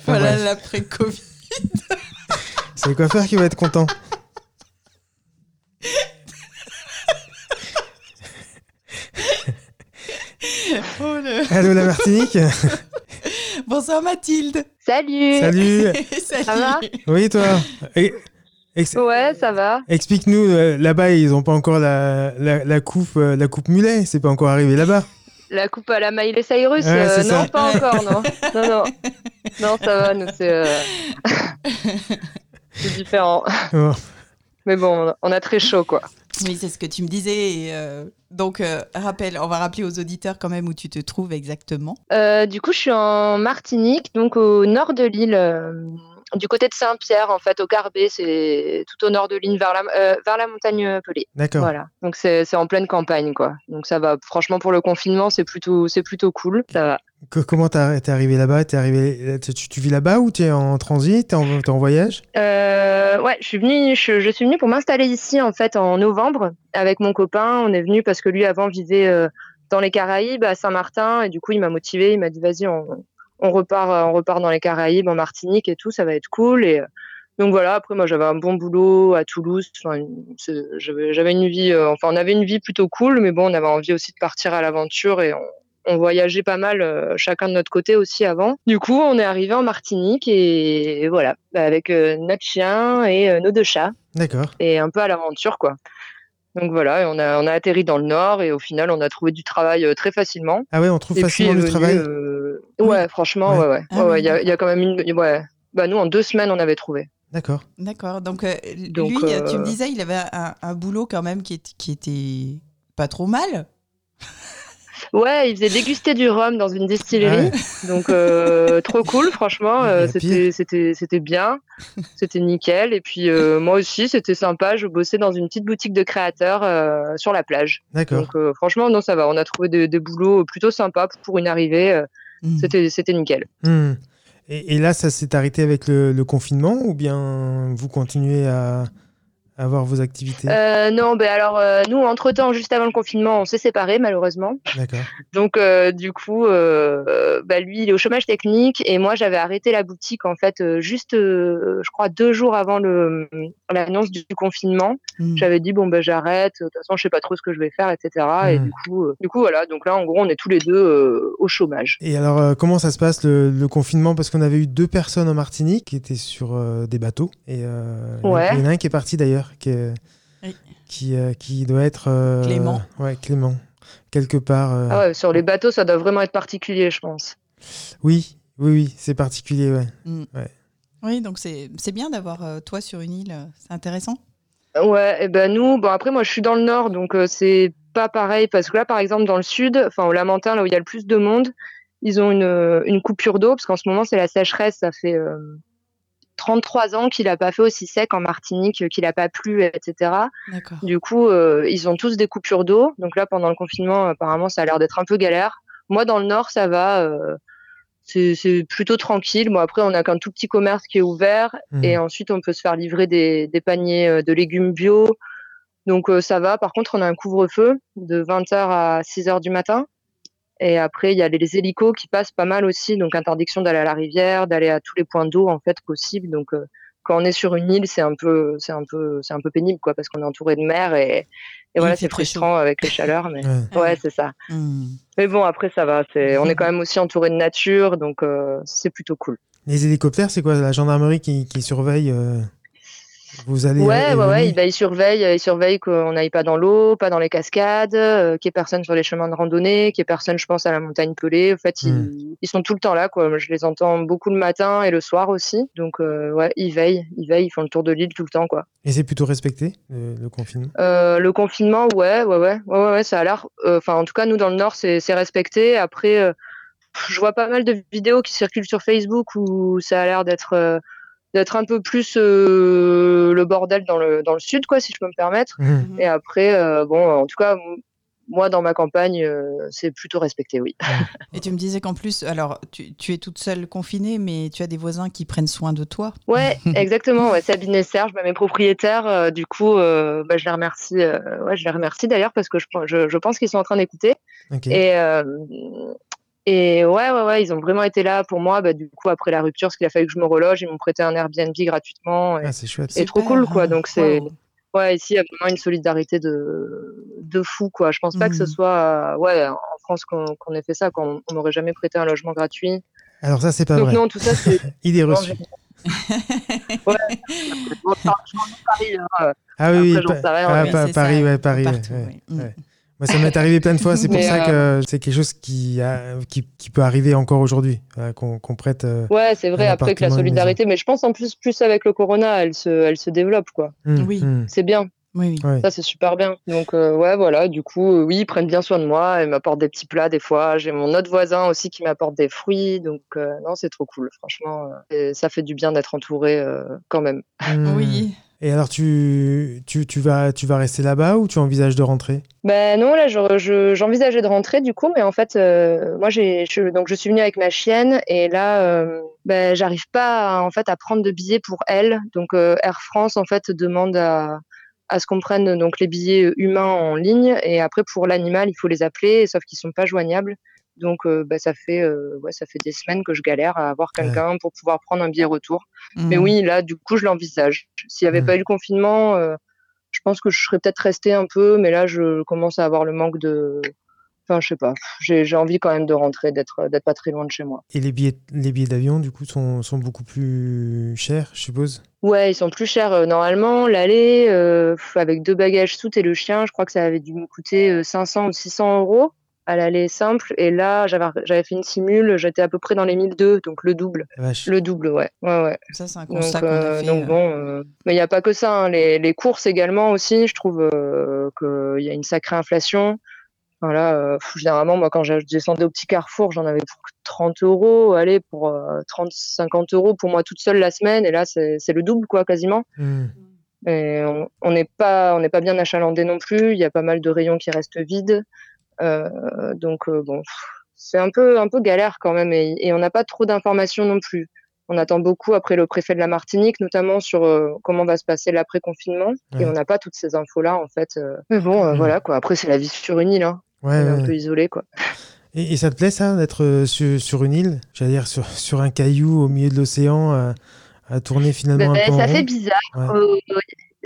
Voilà l'après-Covid. C'est le coiffeur qui va être content. Oh, le- Allô, la Martinique Bonsoir Mathilde. Salut Salut Salut. Ça va? Oui, toi Et- ex- Ouais, ça va. Explique-nous, euh, là-bas, ils n'ont pas encore la, la, la coupe, euh, la coupe mulet, c'est pas encore arrivé là-bas. La coupe à la Miley Cyrus, Ouais, euh, non, ça. pas encore, non. Non, non. Non, ça va, nous, c'est euh, c'est différent. Bon. Mais bon, on a très chaud, quoi. Oui, c'est ce que tu me disais. et, euh, donc, euh, rappelle, on va rappeler aux auditeurs quand même où tu te trouves exactement. Euh, du coup, je suis en Martinique, donc au nord de l'île, du côté de Saint-Pierre, en fait, au Carbet, c'est tout au nord de l'île, vers la, euh, vers la montagne Pelée. D'accord. Voilà. Donc c'est c'est en pleine campagne, quoi. Donc ça va. Franchement, pour le confinement, c'est plutôt, c'est plutôt cool. Ça va. Que- comment t'es arrivé là-bas? T'es arrivé, tu, tu vis là-bas ou t'es en transit? T'es en, t'es en voyage? Euh, ouais, je suis venue, je, je suis venue pour m'installer ici en fait en novembre avec mon copain. On est venu parce que lui avant vivait euh, dans les Caraïbes à Saint-Martin et du coup il m'a motivé. Il m'a dit vas-y on, on repart, euh, on repart dans les Caraïbes en Martinique et tout, ça va être cool. Et euh, donc voilà. Après moi j'avais un bon boulot à Toulouse. Enfin, j'avais une vie, euh, enfin on avait une vie plutôt cool, mais bon on avait envie aussi de partir à l'aventure et on, on voyageait pas mal euh, chacun de notre côté aussi avant. Du coup, on est arrivé en Martinique et, et voilà, avec euh, notre chien et nos deux chats D'accord. et un peu à l'aventure quoi. Donc voilà, on a on a atterri dans le nord et au final on a trouvé du travail euh, très facilement. Ah ouais, on trouve et facilement du venu, travail. euh, Ouais, franchement, Ouais. ouais ouais. Ah Ouais, oui, ouais, il y a, y quand même une ouais. Bah nous en deux semaines on avait trouvé. D'accord. D'accord. Donc, euh, Donc, lui, euh, tu me disais, il avait un, un boulot quand même qui, est- qui était pas trop mal. Ouais, il faisait déguster du rhum dans une distillerie. ouais. Donc euh, trop cool, franchement, euh, c'était bien, c'était nickel. Et puis euh, moi aussi, c'était sympa. Je bossais dans une petite boutique de créateurs euh, sur la plage. D'accord. Donc franchement, non, ça va. On a trouvé des, des boulots plutôt sympas pour une arrivée. Mhm. C'était nickel. Hmm. Et, et là, ça s'est arrêté avec le, le confinement ou bien vous continuez à avoir vos activités? Euh, non, ben alors euh, nous, entre temps, juste avant le confinement, on s'est séparés malheureusement. D'accord. Donc euh, du coup, bah, lui, il est au chômage technique et moi, j'avais arrêté la boutique en fait juste, je crois, deux jours avant le l'annonce du confinement. Mhm. J'avais dit bon ben j'arrête. De toute façon, je sais pas trop ce que je vais faire, etc. Et Mhm. du coup, du coup voilà. Donc là, en gros, on est tous les deux au chômage. Et alors, comment ça se passe le, le confinement? Parce qu'on avait eu deux personnes en Martinique qui étaient sur des bateaux. Et Ouais. il y en a un qui est parti d'ailleurs, qui, est- Oui. qui, euh, qui doit être. euh, Clément. Ouais, Clément. Quelque part. euh, Ah ouais, sur les bateaux, ça doit vraiment être particulier, je pense. Oui, oui, oui, c'est particulier, ouais. Oui, donc c'est c'est bien d'avoir euh, toi sur une île. C'est intéressant. Ouais, et ben nous, bon après moi je suis dans le nord, donc euh, c'est pas pareil parce que là par exemple dans le sud, enfin au Lamentin là où il y a le plus de monde, ils ont une, une coupure d'eau parce qu'en ce moment c'est la sécheresse, ça fait euh, 33 ans qu'il a pas fait aussi sec en Martinique, euh, qu'il a pas plu, etc. Du coup euh, ils ont tous des coupures d'eau, donc là pendant le confinement apparemment ça a l'air d'être un peu galère. Moi dans le nord ça va, euh, c'est plutôt tranquille. Bon après on a qu'un tout petit commerce qui est ouvert Mhm. et ensuite, on peut se faire livrer des, des paniers de légumes bio. Donc, euh, ça va. Par contre, on a un couvre-feu de 20h à 6h du matin. Et après, il y a les, les hélicos qui passent pas mal aussi. Donc, interdiction d'aller à la rivière, d'aller à tous les points d'eau, en fait, possible. Donc, euh, quand on est sur une île, c'est un peu, c'est un peu, c'est un peu pénible, quoi, parce qu'on est entouré de mer et, et Il voilà, c'est frustrant avec les chaleurs. Mais Ouais. ouais, c'est ça. Mhm. Mais bon, après, ça va. C'est, on est quand même aussi entouré de nature, donc euh, c'est plutôt cool. Les hélicoptères, c'est quoi La gendarmerie qui, qui surveille euh, Vous allez. Ouais, et ouais, ouais, venez il, bah, il surveille, il surveille qu'on n'aille pas dans l'eau, pas dans les cascades, euh, qu'il n'y ait personne sur les chemins de randonnée, qu'il n'y ait personne, je pense, à la montagne pelée. En fait, Hmm. ils, ils sont tout le temps là, quoi. Je les entends beaucoup le matin et le soir aussi. Donc, euh, ouais, ils veillent, ils veillent, ils font le tour de l'île tout le temps, quoi. Et c'est plutôt respecté, le, le confinement? Euh, le confinement, ouais, ouais, ouais, ouais, ouais, ça a l'air. euh, Enfin, en tout cas, nous dans le Nord, c'est respecté. Après, euh, je vois pas mal de vidéos qui circulent sur Facebook où ça a l'air d'être euh, d'être un peu plus euh, le bordel dans le dans le sud, quoi, si je peux me permettre. Mhm. Et après, euh, bon, en tout cas, moi dans ma campagne, euh, c'est plutôt respecté, oui. Et tu me disais qu'en plus, alors tu, tu es toute seule confinée, mais tu as des voisins qui prennent soin de toi. Ouais, exactement. Ouais, Sabine et Serge, bah, mes propriétaires, euh, du coup, euh, bah, je les remercie. euh, ouais, je les remercie d'ailleurs parce que je, je, je pense qu'ils sont en train d'écouter. Et, euh, et ouais, ouais, ouais, ils ont vraiment été là pour moi. Bah, du coup, après la rupture, parce qu'il a fallu que je me reloge, ils m'ont prêté un Airbnb gratuitement. Et, Ah, c'est chouette. et trop cool, quoi. Donc, c'est. Wow. Ouais, ici, il y a vraiment une solidarité de, de fou, quoi. Je pense pas que ce Mhm. soit, euh, ouais, en France qu'on qu'on ait fait ça, quoi. On n'aurait jamais prêté un logement gratuit. Alors, ça, c'est pas Donc, vrai. non, tout ça, c'est. Idée reçue. Paris, hein. Ah oui, oui, Après, pa- rien, ah, mais pa- c'est Paris, ça, ouais, Paris. partout, ouais. Moi, ça m'est arrivé plein de fois. C'est pour Mais, ça que c'est quelque chose qui, a- qui, qui peut arriver encore aujourd'hui, euh, qu'on prête. euh, Ouais, c'est vrai, après que la solidarité, mais je pense en plus, plus avec le corona, elle se, elle se développe, quoi. hum, Oui. hum. C'est bien. Oui, oui. Ça, c'est super bien. Donc, euh, ouais, voilà, du coup, euh, oui, ils prennent bien soin de moi. Ils m'apportent des petits plats des fois. J'ai mon autre voisin aussi qui m'apporte des fruits. Donc, euh, non, c'est trop cool, franchement. euh, et ça fait du bien d'être entouré euh, quand même. Hum. Oui. Et alors, tu, tu, tu, vas, tu vas rester là-bas ou tu envisages de rentrer? Ben non, là, je- je- j'envisageais de rentrer du coup, mais en fait, euh, moi, je, donc je suis venue avec ma chienne et là, euh, ben, j'arrive pas à, en fait à prendre de billets pour elle. Donc euh, Air France en fait demande à, à ce qu'on prenne donc les billets humains en ligne et après pour l'animal, il faut les appeler, sauf qu'ils sont pas joignables. Donc euh, ben, ça fait euh, ouais, ça fait des semaines que je galère à avoir quelqu'un pour pouvoir prendre un billet retour. Mais Mhm. oui, là, du coup, je l'envisage. S'il n'y avait pas eu le confinement, euh, je pense que je serais peut-être restée un peu, mais là, je commence à avoir le manque de. Enfin, je sais pas. J'ai envie quand même de rentrer, d'être pas très loin de chez moi. Et les billets, les billets d'avion, du coup, sont, sont beaucoup plus chers, je suppose? Ouais, ils sont plus chers normalement. L'aller, avec deux bagages soutes et le chien, je crois que ça avait dû me coûter euh, 500 ou 600 euros à l'aller simple. Et là, j'avais fait une simule, j'étais à peu près dans les 1002, donc le double. Vache. Le double, ouais. Ouais, ouais. Ça, c'est un Donc, constat a euh, fait. donc euh. bon, euh, mais il n'y a pas que ça. hein. Les, les courses également aussi, je trouve euh, qu'il y a une sacrée inflation. Voilà, pff, généralement, moi, quand je descendais au petit carrefour, j'en avais pour 30 euros. Allez, pour euh, 30, 50 euros pour moi toute seule la semaine. Et là, c'est le double, quoi, quasiment. Et on on n'est pas, on n'est pas bien achalandé non plus. Il y a pas mal de rayons qui restent vides. Euh, donc euh, bon, c'est un peu, un peu galère quand même. Et, et on n'a pas trop d'informations non plus. On attend beaucoup après le préfet de la Martinique, notamment sur euh, comment va se passer l'après-confinement. Ouais. Et on n'a pas toutes ces infos-là, en fait. euh. Mais bon, euh, Mhm. voilà, quoi. Après, c'est la vie sur une île. Hein. Ouais, on est ouais. un peu isolé, quoi. Et, et ça te plaît, ça, d'être euh, sur, sur une île? J'allais dire sur, sur un caillou au milieu de l'océan, euh, à tourner finalement Ben, un peu en ça rond? fait bizarre. Ouais.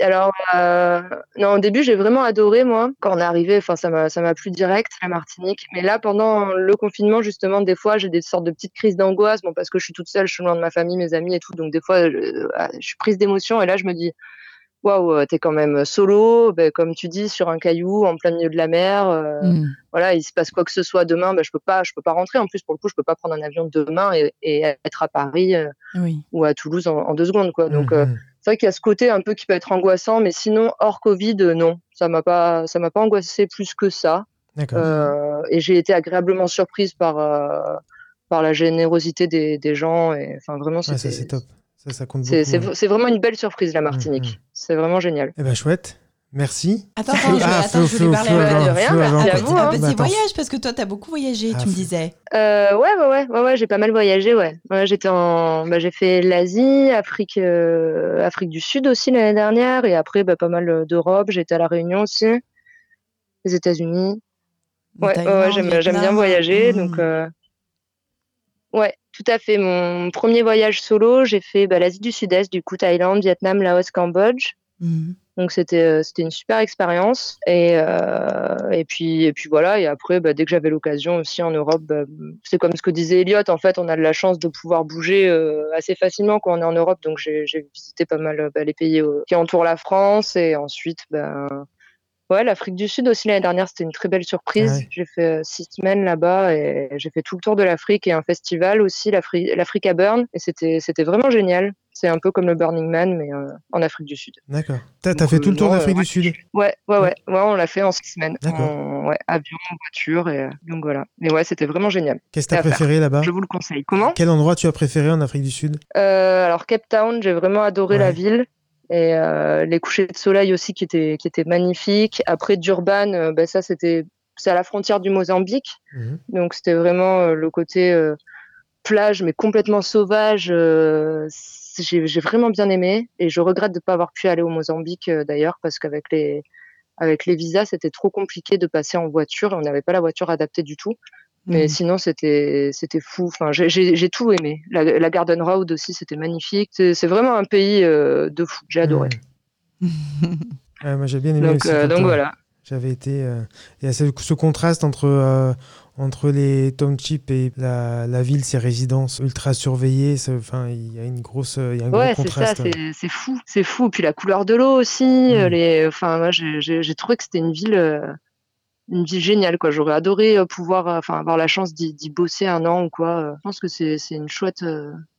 Alors, euh, non, au début, j'ai vraiment adoré, moi. Quand on est arrivé, enfin, ça m'a, ça m'a plu direct, la Martinique. Mais là, pendant le confinement, justement, des fois, j'ai des sortes de petites crises d'angoisse. Bon, parce que je suis toute seule, je suis loin de ma famille, mes amis et tout. Donc, des fois, je, ah, je suis prise d'émotion. Et là, je me dis, waouh, euh, t'es quand même solo, ben, comme tu dis, sur un caillou, en plein milieu de la mer. euh, Mhm. Voilà, il se passe quoi que ce soit demain, ben, je peux pas, je peux pas rentrer. En plus, pour le coup, je peux pas prendre un avion demain et, et être à Paris euh, Oui. ou à Toulouse en, en deux secondes, quoi. Donc, euh, Mhm. C'est vrai qu'il y a ce côté un peu qui peut être angoissant, mais sinon hors Covid, euh, non, ça m'a pas, ça m'a pas angoissé plus que ça. Euh, et j'ai été agréablement surprise par euh, par la générosité des, des gens. Et enfin vraiment, Ouais, c'est top. Ça, ça compte beaucoup. c'est ouais. vraiment une belle surprise la Martinique. C'est vraiment génial. Eh ben, chouette. Merci. Attends, attends, je, Ah, attends, Flo, je voulais Flo, parler de rien, merci à Un vous, petit, un petit attends. voyage parce que toi, t'as beaucoup voyagé, Ah, tu me faut- disais. Euh, ouais, ouais, ouais, j'ai pas mal voyagé, ouais. j'étais en, bah, j'ai fait l'Asie, Afrique, euh, Afrique du Sud aussi l'année dernière, et après, bah, pas mal euh, d'Europe. J'étais à la Réunion aussi, les États-Unis. Ouais, ouais, Thaïlande, ouais, j'aime, bien voyager, donc ouais, tout à fait. Mon premier voyage solo, j'ai fait bah, l'Asie du Sud-Est, du coup Thaïlande, Vietnam, Laos, Cambodge. Mhm. Donc c'était euh, c'était une super expérience. Et euh, et puis et puis voilà. Et après bah, dès que j'avais l'occasion aussi en Europe bah, c'est comme ce que disait Elliot en fait on a de la chance de pouvoir bouger euh, assez facilement quand on est en Europe. Donc j'ai visité pas mal bah, les pays euh, qui entourent la France. Et ensuite ouais l'Afrique du Sud aussi. L'année dernière c'était une très belle surprise. Ouais. j'ai fait six semaines là-bas et j'ai fait tout le tour de l'Afrique et un festival aussi l'Afrique l'Africa Burn et c'était c'était vraiment génial c'est un peu comme le Burning Man mais euh, en Afrique du Sud D'accord. T'as Donc, fait tout le tour d'Afrique du Sud? Ouais, ouais, ouais, ouais, on l'a fait en six semaines. D'accord. En- ouais, avion, voiture, et euh, donc voilà. Mais ouais, c'était vraiment génial. Qu'est-ce que t'as préféré là-bas? Je vous le conseille. Comment? Quel endroit tu as préféré en Afrique du Sud? Euh, Alors Cape Town, j'ai vraiment adoré la ville et euh, les couchers de soleil aussi qui étaient qui étaient magnifiques. Après Durban, euh, ben ça c'était c'est à la frontière du Mozambique, Mhm. donc c'était vraiment euh, le côté plage mais complètement sauvage. J'ai j'ai vraiment bien aimé et je regrette de ne pas avoir pu aller au Mozambique euh, d'ailleurs parce qu'avec les avec les visas c'était trop compliqué de passer en voiture. On n'avait pas la voiture adaptée du tout. Mais Mhm. sinon, c'était c'était fou. Enfin, j'ai- j'ai j'ai tout aimé. La, la Garden Road aussi, c'était magnifique. C'est c'est vraiment un pays euh, de fou. J'ai adoré. Ouais, moi j'ai bien aimé Donc, aussi. euh, donc voilà. J'avais été. euh, Il y a ce, ce contraste entre, entre les townships et la, la ville, ses résidences ultra surveillées. Enfin, il y a une grosse, il y a un Ouais, gros c'est ça. contraste. C'est fou. C'est fou. Puis la couleur de l'eau aussi. Mm. euh, Les, enfin, moi, j'ai trouvé que c'était une ville, euh, une vie géniale quoi. J'aurais adoré euh, pouvoir, euh, enfin avoir la chance d'y bosser un an ou quoi. Euh, Je pense que c'est c'est une chouette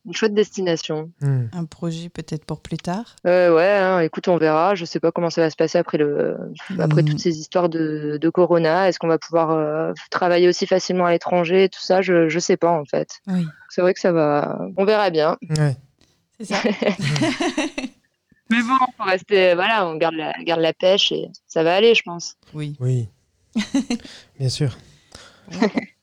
une chouette destination. Hmm. Un projet peut-être pour plus tard? Euh, ouais, hein, écoute, on verra. Je sais pas comment ça va se passer après le après Mm. toutes ces histoires de, de corona. Est-ce qu'on va pouvoir euh, travailler aussi facilement à l'étranger, tout ça Je je sais pas en fait. Oui, C'est vrai que ça va. On verra bien. Ouais. c'est ça. Mais bon, faut rester. Voilà, on garde la garde la pêche et ça va aller, je pense. oui. Oui. Bien sûr.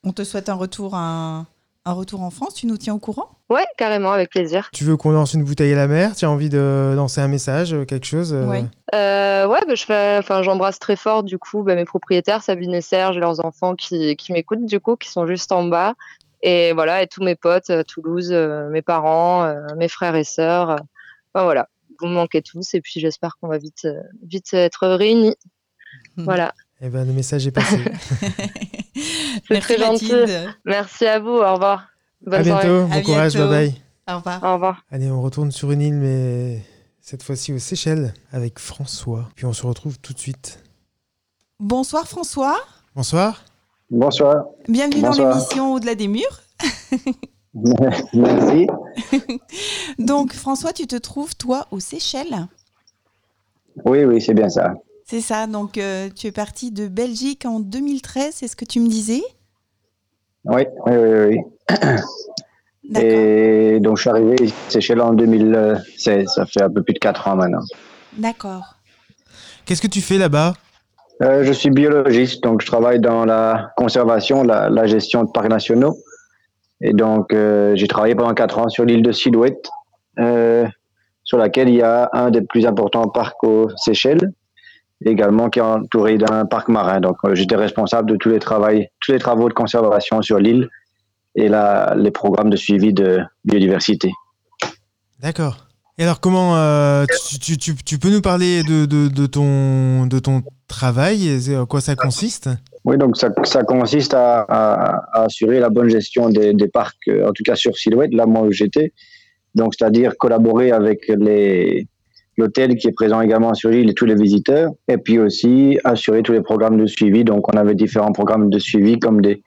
On te souhaite un retour, un, un retour en France. Tu nous tiens au courant? Ouais, carrément, avec plaisir. Tu veux qu'on lance une bouteille à la mer? Tu as envie de lancer un message, euh, quelque chose euh, Ouais. Euh, ouais, bah, je fais, enfin, j'embrasse très fort du coup bah, mes propriétaires, Sabine et Serge, et leurs enfants qui, qui m'écoutent du coup, qui sont juste en bas. Et voilà, et tous mes potes à Toulouse, euh, mes parents, euh, mes frères et sœurs. euh, Enfin voilà, vous me manquez tous, et puis j'espère qu'on va vite, vite être réunis. Hmm. Voilà. Eh ben, le message est passé. C'est très gentil. Mathilde. Merci à vous. Au revoir. Bonne à soirée. bientôt. À Bon courage. bientôt. Bye bye. Au revoir. Au revoir. Allez, on retourne sur une île, mais cette fois-ci aux Seychelles avec François. Puis on se retrouve tout de suite. Bonsoir François. Bonsoir. Bonsoir. Bienvenue dans l'émission Au-delà des murs. Merci. Donc François, tu te trouves toi aux Seychelles? Oui, oui, c'est bien ça. C'est ça. Donc euh, tu es parti de Belgique en 2013, c'est ce que tu me disais? Oui, oui, oui. oui. Et donc, je suis arrivé ici à Seychelles en 2016. Ça fait un peu plus de 4 ans maintenant. D'accord. Qu'est-ce que tu fais là-bas? Euh, je suis biologiste, donc je travaille dans la conservation, la, la gestion de parcs nationaux. Et donc, euh, j'ai travaillé pendant 4 ans sur l'île de Silhouette, euh, sur laquelle il y a un des plus importants parcs aux Seychelles, également qui est entouré d'un parc marin. Donc, euh, j'étais responsable de tous les, travaux, tous les travaux de conservation sur l'île et la, les programmes de suivi de biodiversité. D'accord. Et alors, comment euh, tu, tu- tu- tu peux nous parler de, de- de ton, de ton travail et En quoi ça consiste? Oui, donc ça, ça consiste à, à- à assurer la bonne gestion des, des parcs, euh, en tout cas sur Silhouette, là moi où j'étais. Donc, c'est-à-dire collaborer avec les l'hôtel qui est présent également sur l'île et tous les visiteurs, et puis aussi assurer tous les programmes de suivi. Donc, on avait différents programmes de suivi comme des,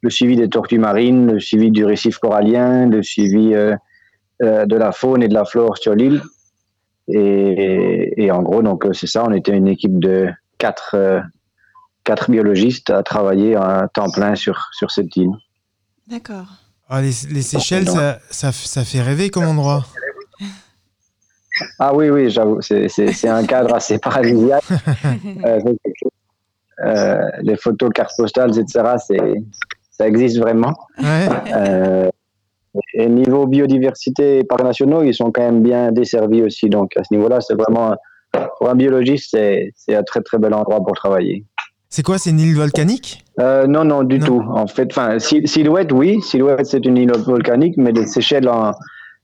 le suivi des tortues marines, le suivi du récif corallien, le suivi euh, euh, de la faune et de la flore sur l'île. Et, et en gros, donc c'est ça, on était une équipe de quatre, euh, quatre biologistes à travailler à temps plein sur, sur cette île. D'accord. Ah, les, les Seychelles, ça, ça fait rêver comme endroit. Ah oui, oui, j'avoue, c'est, un cadre assez paradisiaque. Euh. Euh, les photos, cartes postales, etc., c'est, ça existe vraiment. Ouais. Euh, et niveau biodiversité et parcs nationaux, ils sont quand même bien desservis aussi. Donc à ce niveau-là, c'est vraiment, pour un biologiste, c'est, un très très bel endroit pour travailler. C'est quoi C'est une île volcanique? Euh, non, non, du Non. tout. En fait, enfin, Silhouette, oui. Silhouette, c'est une île volcanique, mais les Seychelles, en-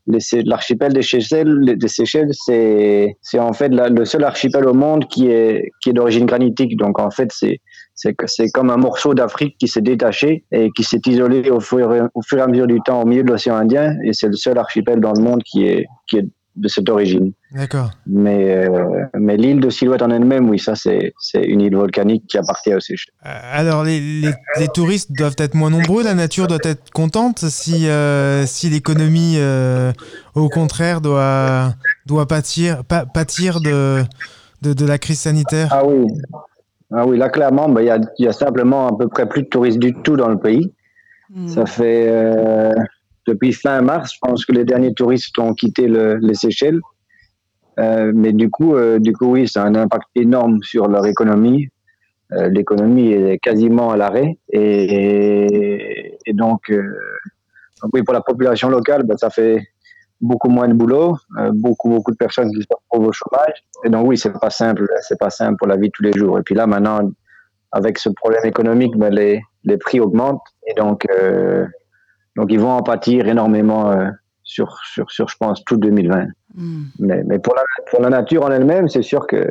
l'archipel des Seychelles, Seychelles, c'est, c'est en fait le seul archipel au monde qui est, qui est d'origine granitique. Donc, en fait, c'est, c'est, comme un morceau d'Afrique qui s'est détaché et qui s'est isolé au fur, au fur et à mesure du temps au milieu de l'océan Indien. Et c'est le seul archipel dans le monde qui est, qui est de cette origine. D'accord. Mais, euh, mais l'île de Silhouette en elle-même, oui, ça, c'est, c'est une île volcanique qui appartient aux Seychelles. Alors, les, les- les touristes doivent être moins nombreux, la nature doit être contente si, euh, si l'économie, euh, au contraire, doit, doit pâtir, pa- pâtir de, de, de la crise sanitaire. Ah oui, ah oui là clairement, bah, il y, a, il y a simplement à peu près plus de touristes du tout dans le pays. Hmm. Ça fait euh, depuis fin mars, je pense que les derniers touristes ont quitté le- les Seychelles. Euh, mais du coup, euh, du coup, oui, ça a un impact énorme sur leur économie. Euh, L'économie est quasiment à l'arrêt. Et, et donc, euh, oui, pour la population locale, bah, ça fait beaucoup moins de boulot, euh, beaucoup, beaucoup de personnes qui se retrouvent au chômage. Et donc oui, c'est pas simple, c'est pas simple pour la vie de tous les jours. Et puis là, maintenant, avec ce problème économique, ben, les, les prix augmentent et donc, euh, donc ils vont en pâtir énormément euh, sur, sur, sur, je pense, tout 2020. Hmm. Mais, mais pour, la, pour la nature en elle-même, c'est sûr que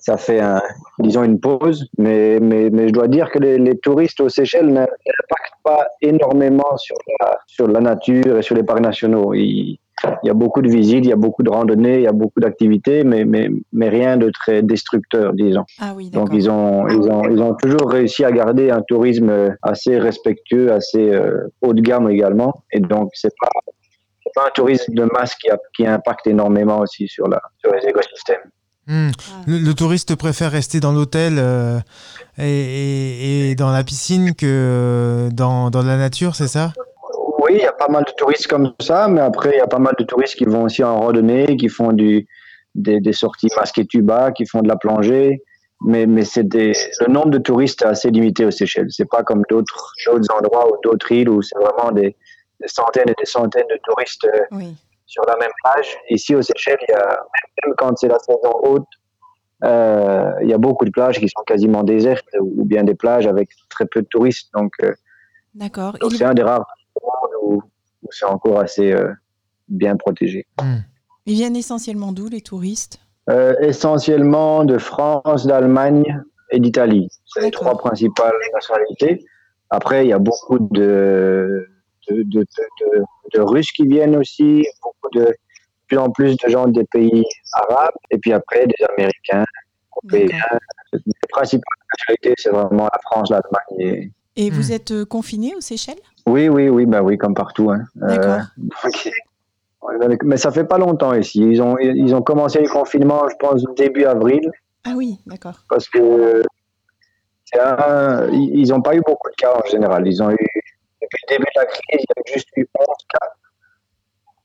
ça fait, un, disons, une pause. Mais, mais, mais je dois dire que les, les touristes aux Seychelles n'impactent pas énormément sur la, sur la nature et sur les parcs nationaux. Ils, il y a beaucoup de visites, il y a beaucoup de randonnées, il y a beaucoup d'activités, mais, mais, mais rien de très destructeur, disons. Ah oui, Donc ils ont, ils, ont, ils ont toujours réussi à garder un tourisme euh, assez respectueux, assez euh, haut de gamme également. Et donc c'est pas, c'est pas un tourisme de masse qui, a, qui impacte énormément aussi sur, la, sur les écosystèmes. Hmm. Ah. Le, le touriste préfère rester dans l'hôtel euh, et, et- et dans la piscine que dans, dans la nature, c'est ça? Oui, il y a pas mal de touristes comme ça, mais après il y a pas mal de touristes qui vont aussi en randonnée, qui font du, des, des sorties masquées tuba, qui font de la plongée. Mais, mais c'est le nombre de touristes est assez limité aux Seychelles. C'est pas comme d'autres endroits ou d'autres îles où c'est vraiment des, des centaines et des centaines de touristes euh, Oui. sur la même plage. Ici, aux Seychelles, il y a, même quand c'est la saison haute, euh, il y a beaucoup de plages qui sont quasiment désertes ou bien des plages avec très peu de touristes. Donc, euh, c'est un des rares où, où c'est encore assez euh, bien protégé. Ils viennent essentiellement d'où, les touristes? Euh, essentiellement de France, d'Allemagne et d'Italie. C'est les trois principales nationalités. Après, il y a beaucoup de, de, de, de, de- de Russes qui viennent aussi, beaucoup de, de plus en plus de gens des pays arabes, et puis après des Américains, Européens. Les principales nationalités, c'est vraiment la France, l'Allemagne. Et... Et Hmm. vous êtes euh, confiné aux Seychelles? Oui, oui, oui, bah oui, comme partout. Hein. D'accord. donc, ouais, mais ça fait pas longtemps ici. Ils ont, ils ont commencé le confinement, je pense, début avril. Ah oui, d'accord. parce que un- ils n'ont pas eu beaucoup de cas en général. Ils ont eu, depuis le début de la crise, il y a juste eu 11 cas.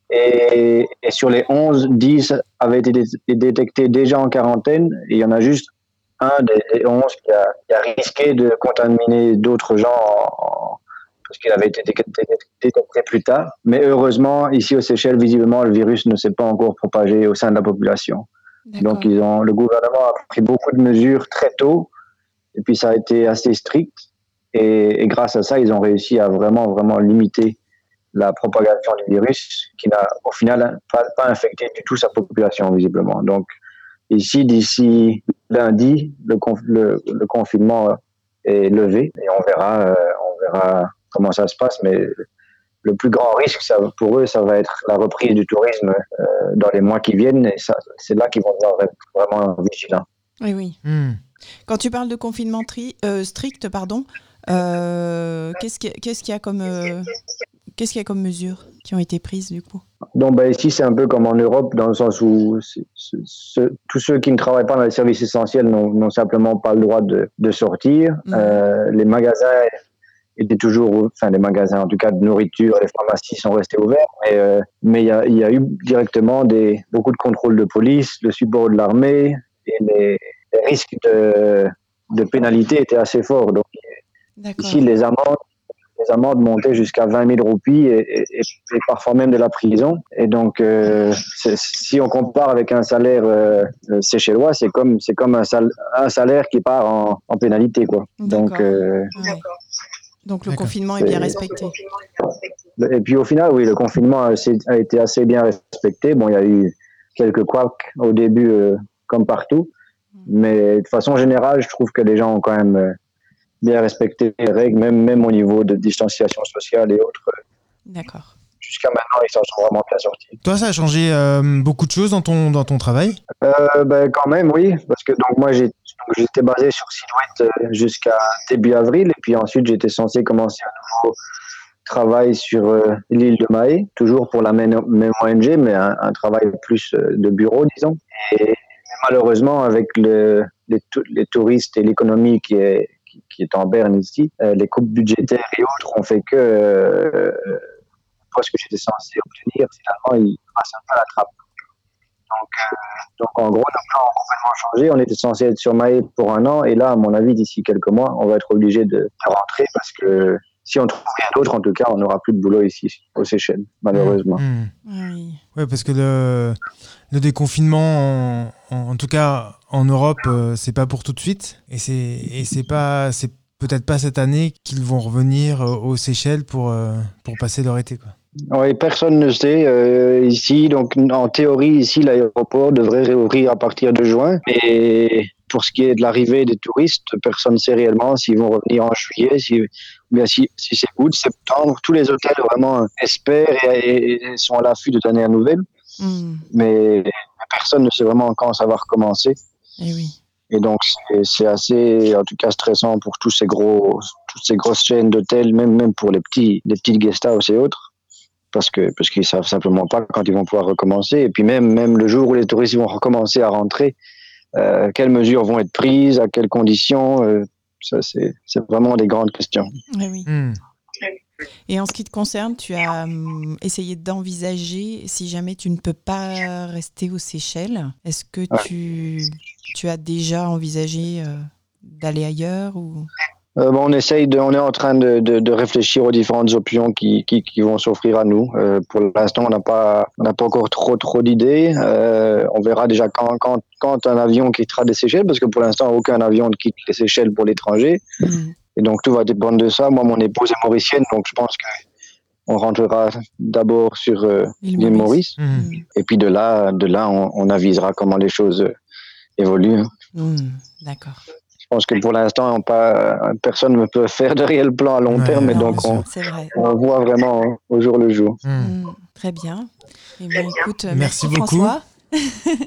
Et, et sur les 11, 10 avaient été dé- détectés déjà en quarantaine. Et il y en a juste un des, des 11 qui a, qui a risqué de contaminer d'autres gens en- en- parce qu'il avait été dé- dé- détecté plus tard. Mais heureusement, ici aux Seychelles, visiblement, le virus ne s'est pas encore propagé au sein de la population. Donc, ils ont, le gouvernement a pris beaucoup de mesures très tôt, et puis ça a été assez strict. Et, et grâce à ça, ils ont réussi à vraiment, vraiment limiter la propagation du virus, qui n'a au final pas, pas infecté du tout sa population, visiblement. Donc, ici, d'ici lundi, le, conf- le, le confinement est levé, et on verra, euh, on verra comment ça se passe, mais le plus grand risque ça, pour eux, ça va être la reprise du tourisme euh, dans les mois qui viennent. Et c'est là qu'ils vont devoir être vraiment vigilants. Oui, oui. Hmm. Quand tu parles de confinement tri- euh, strict, pardon, euh, qu'est-ce qu'il y, a- y comme euh, qu'est-ce qu'il y a comme mesures qui ont été prises du coup? Donc, ben, ici, c'est un peu comme en Europe, dans le sens où tous ceux qui ne travaillent pas dans les services essentiels n'ont simplement pas le droit de, de sortir. Mhm. Euh, les magasins étaient toujours, ou- enfin, les magasins en tout cas de nourriture, les pharmacies sont restés ouverts, mais euh, mais il y a, il y a eu directement des, beaucoup de contrôles de police, le support de l'armée, et les, les risques de, de pénalité étaient assez forts. Donc. Ici, les amendes, les amendes montaient jusqu'à 20 000 roupies et, et- et- et parfois même de la prison. Et donc, euh, si on compare avec un salaire euh, euh, séchellois, c'est comme, c'est comme un, sal- un salaire qui part en, en pénalité. Quoi. Donc, euh, Ouais. Donc le confinement est bien respecté. et puis au final, oui, le confinement a, été assez bien respecté. Bon, il y a eu quelques couacs au début, euh, comme partout. Mais de façon générale, je trouve que les gens ont quand même euh, bien respecté les règles, même, même au niveau de distanciation sociale et autres. D'accord. Jusqu'à maintenant, ils s'en sont vraiment bien sortis. Toi, ça a changé euh, beaucoup de choses dans ton, dans ton travail? Euh, ben, quand même, oui, parce que donc moi j'étais basé sur Silhouette euh, jusqu'à début avril, et puis ensuite j'étais censé commencer un nouveau travail sur euh, l'île de Mahé, toujours pour la même, même ONG, mais un, un travail plus de bureau, disons. Et malheureusement, avec le, les, les touristes et l'économie qui est, qui, est en berne ici, euh, les coupes budgétaires et autres ont fait que euh, ce que j'étais censé obtenir, finalement, il passe un peu la trappe. Donc, euh, donc en gros, nos plans ont complètement changé. On était censé être sur Maé pour un an, et là, à mon avis, d'ici quelques mois, on va être obligé de rentrer parce que si on trouve rien d'autre, en tout cas, on n'aura plus de boulot ici aux Seychelles, malheureusement. Hmm. Oui. Ouais, parce que le, le déconfinement, en, en- en tout cas en Europe, euh, c'est pas pour tout de suite. Et c'est pas c'est peut-être pas cette année qu'ils vont revenir euh, aux Seychelles pour euh, pour passer leur été quoi. Oui, personne ne sait euh, ici. Donc, en théorie, ici, l'aéroport devrait réouvrir à partir de juin. Et pour ce qui est de l'arrivée des touristes, personne ne sait réellement s'ils vont revenir en juillet. Si... bien si, si c'est août, septembre, tous les hôtels vraiment espèrent et, et sont à l'affût de dernières nouvelles. Hmm. Mais personne ne sait vraiment quand ça va recommencer. Eh oui. Et donc, c'est- c'est assez, en tout cas, stressant pour tous ces gros, toutes ces grosses chaînes d'hôtels, même, même pour les petits, les petites guest house et autres. Parce que, parce qu'ils savent simplement pas quand ils vont pouvoir recommencer. Et puis, même, même le jour où les touristes vont recommencer à rentrer, euh, quelles mesures vont être prises, à quelles conditions, euh, ça, c'est, vraiment des grandes questions. Eh oui. Hmm. Et en ce qui te concerne, tu as hum, essayé d'envisager, si jamais tu ne peux pas rester aux Seychelles, est-ce que Ouais. tu, tu as déjà envisagé euh, d'aller ailleurs ou... Euh, bon, on essaye de, on est en train de, de, de réfléchir aux différentes options qui, qui, qui vont s'offrir à nous. Euh, pour l'instant, on n'a pas, on n'a pas encore trop, trop d'idées. Euh, on verra déjà quand, quand, quand un avion quittera les Seychelles, parce que pour l'instant, aucun avion ne quitte les Seychelles pour l'étranger. Hmm. Et donc, tout va dépendre de ça. Moi, mon épouse est mauricienne, donc je pense que on rentrera d'abord sur euh, L'île Maurice. Maurice. Hmm. Et puis de là, de là, on, on avisera comment les choses euh, évoluent. Hmm. D'accord. Je pense que pour l'instant, on pas, personne ne peut faire de réel plan à long Ouais, terme, et donc on, C'est vrai. on voit vraiment au jour le jour. Hmm. Hmm. Très bien. Eh bien, écoute, euh, Merci merci, beaucoup. François.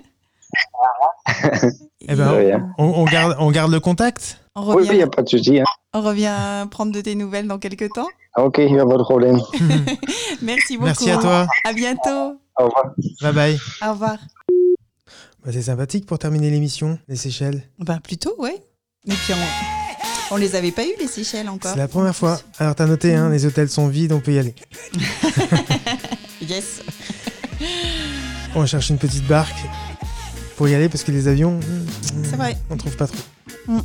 Eh ben, on, on garde, on garde le contact? On Oui, revient, il n'y a pas de souci. hein. on revient prendre de tes nouvelles dans quelques temps. Ok, il n'y a pas de problème. Merci beaucoup. Merci à toi. À bientôt. Au revoir. Bye bye. Au revoir. Bah, c'est sympathique pour terminer l'émission, les Seychelles. Ben plutôt, ouais. Et puis on, on les avait pas eu les Seychelles encore. C'est la première fois. Alors t'as noté, hein, les hôtels sont vides, on peut y aller. Yes. On cherche une petite barque pour y aller parce que les avions, hmm, C'est vrai. on trouve pas trop. Mm.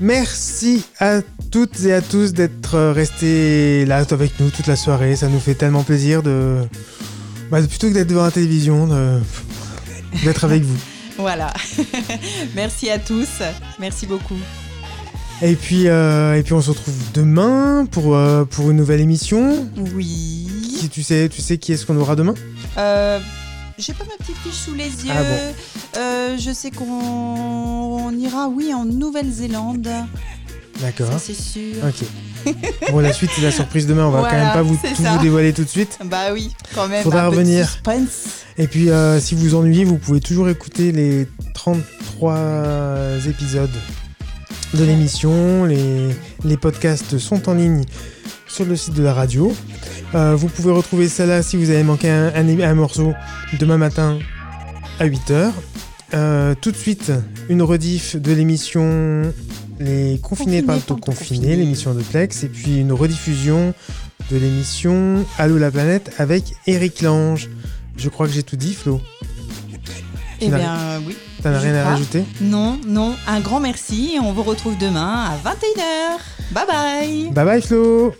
Merci à toutes et à tous d'être restés là avec nous toute la soirée. Ça nous fait tellement plaisir de, bah, plutôt que d'être devant la télévision, de- d'être avec vous. Voilà. Merci à tous. Merci beaucoup. Et puis, euh, et puis on se retrouve demain pour, euh, pour une nouvelle émission. Oui. Qui, tu sais, tu sais qui est-ce qu'on aura demain? Euh, J'ai pas ma petite fiche sous les yeux. Ah bon. Euh, je sais qu'on on ira, oui, en Nouvelle-Zélande. D'accord. C'est sûr. Ok. bon, la suite, c'est la surprise demain. On va Voilà, quand même pas vous, tout vous dévoiler tout de suite. Bah oui, quand même. Faudra un revenir. Et puis, euh, si vous vous ennuyez, vous pouvez toujours écouter les 33 épisodes de l'émission. Les, les podcasts sont en ligne sur le site de la radio. Euh, vous pouvez retrouver celle-là si vous avez manqué un, un- un morceau demain matin à 8h. tout de suite, une rediff de l'émission Les confinés parlent au parlent au confiné, l'émission de Plex, et puis une rediffusion de l'émission Allô la planète avec Eric Lange. Je crois que j'ai tout dit, Flo. Eh bien, oui. T'en as rien à rajouter? Non, non. Un grand merci et on vous retrouve demain à 21h. Bye bye. Bye bye, Flo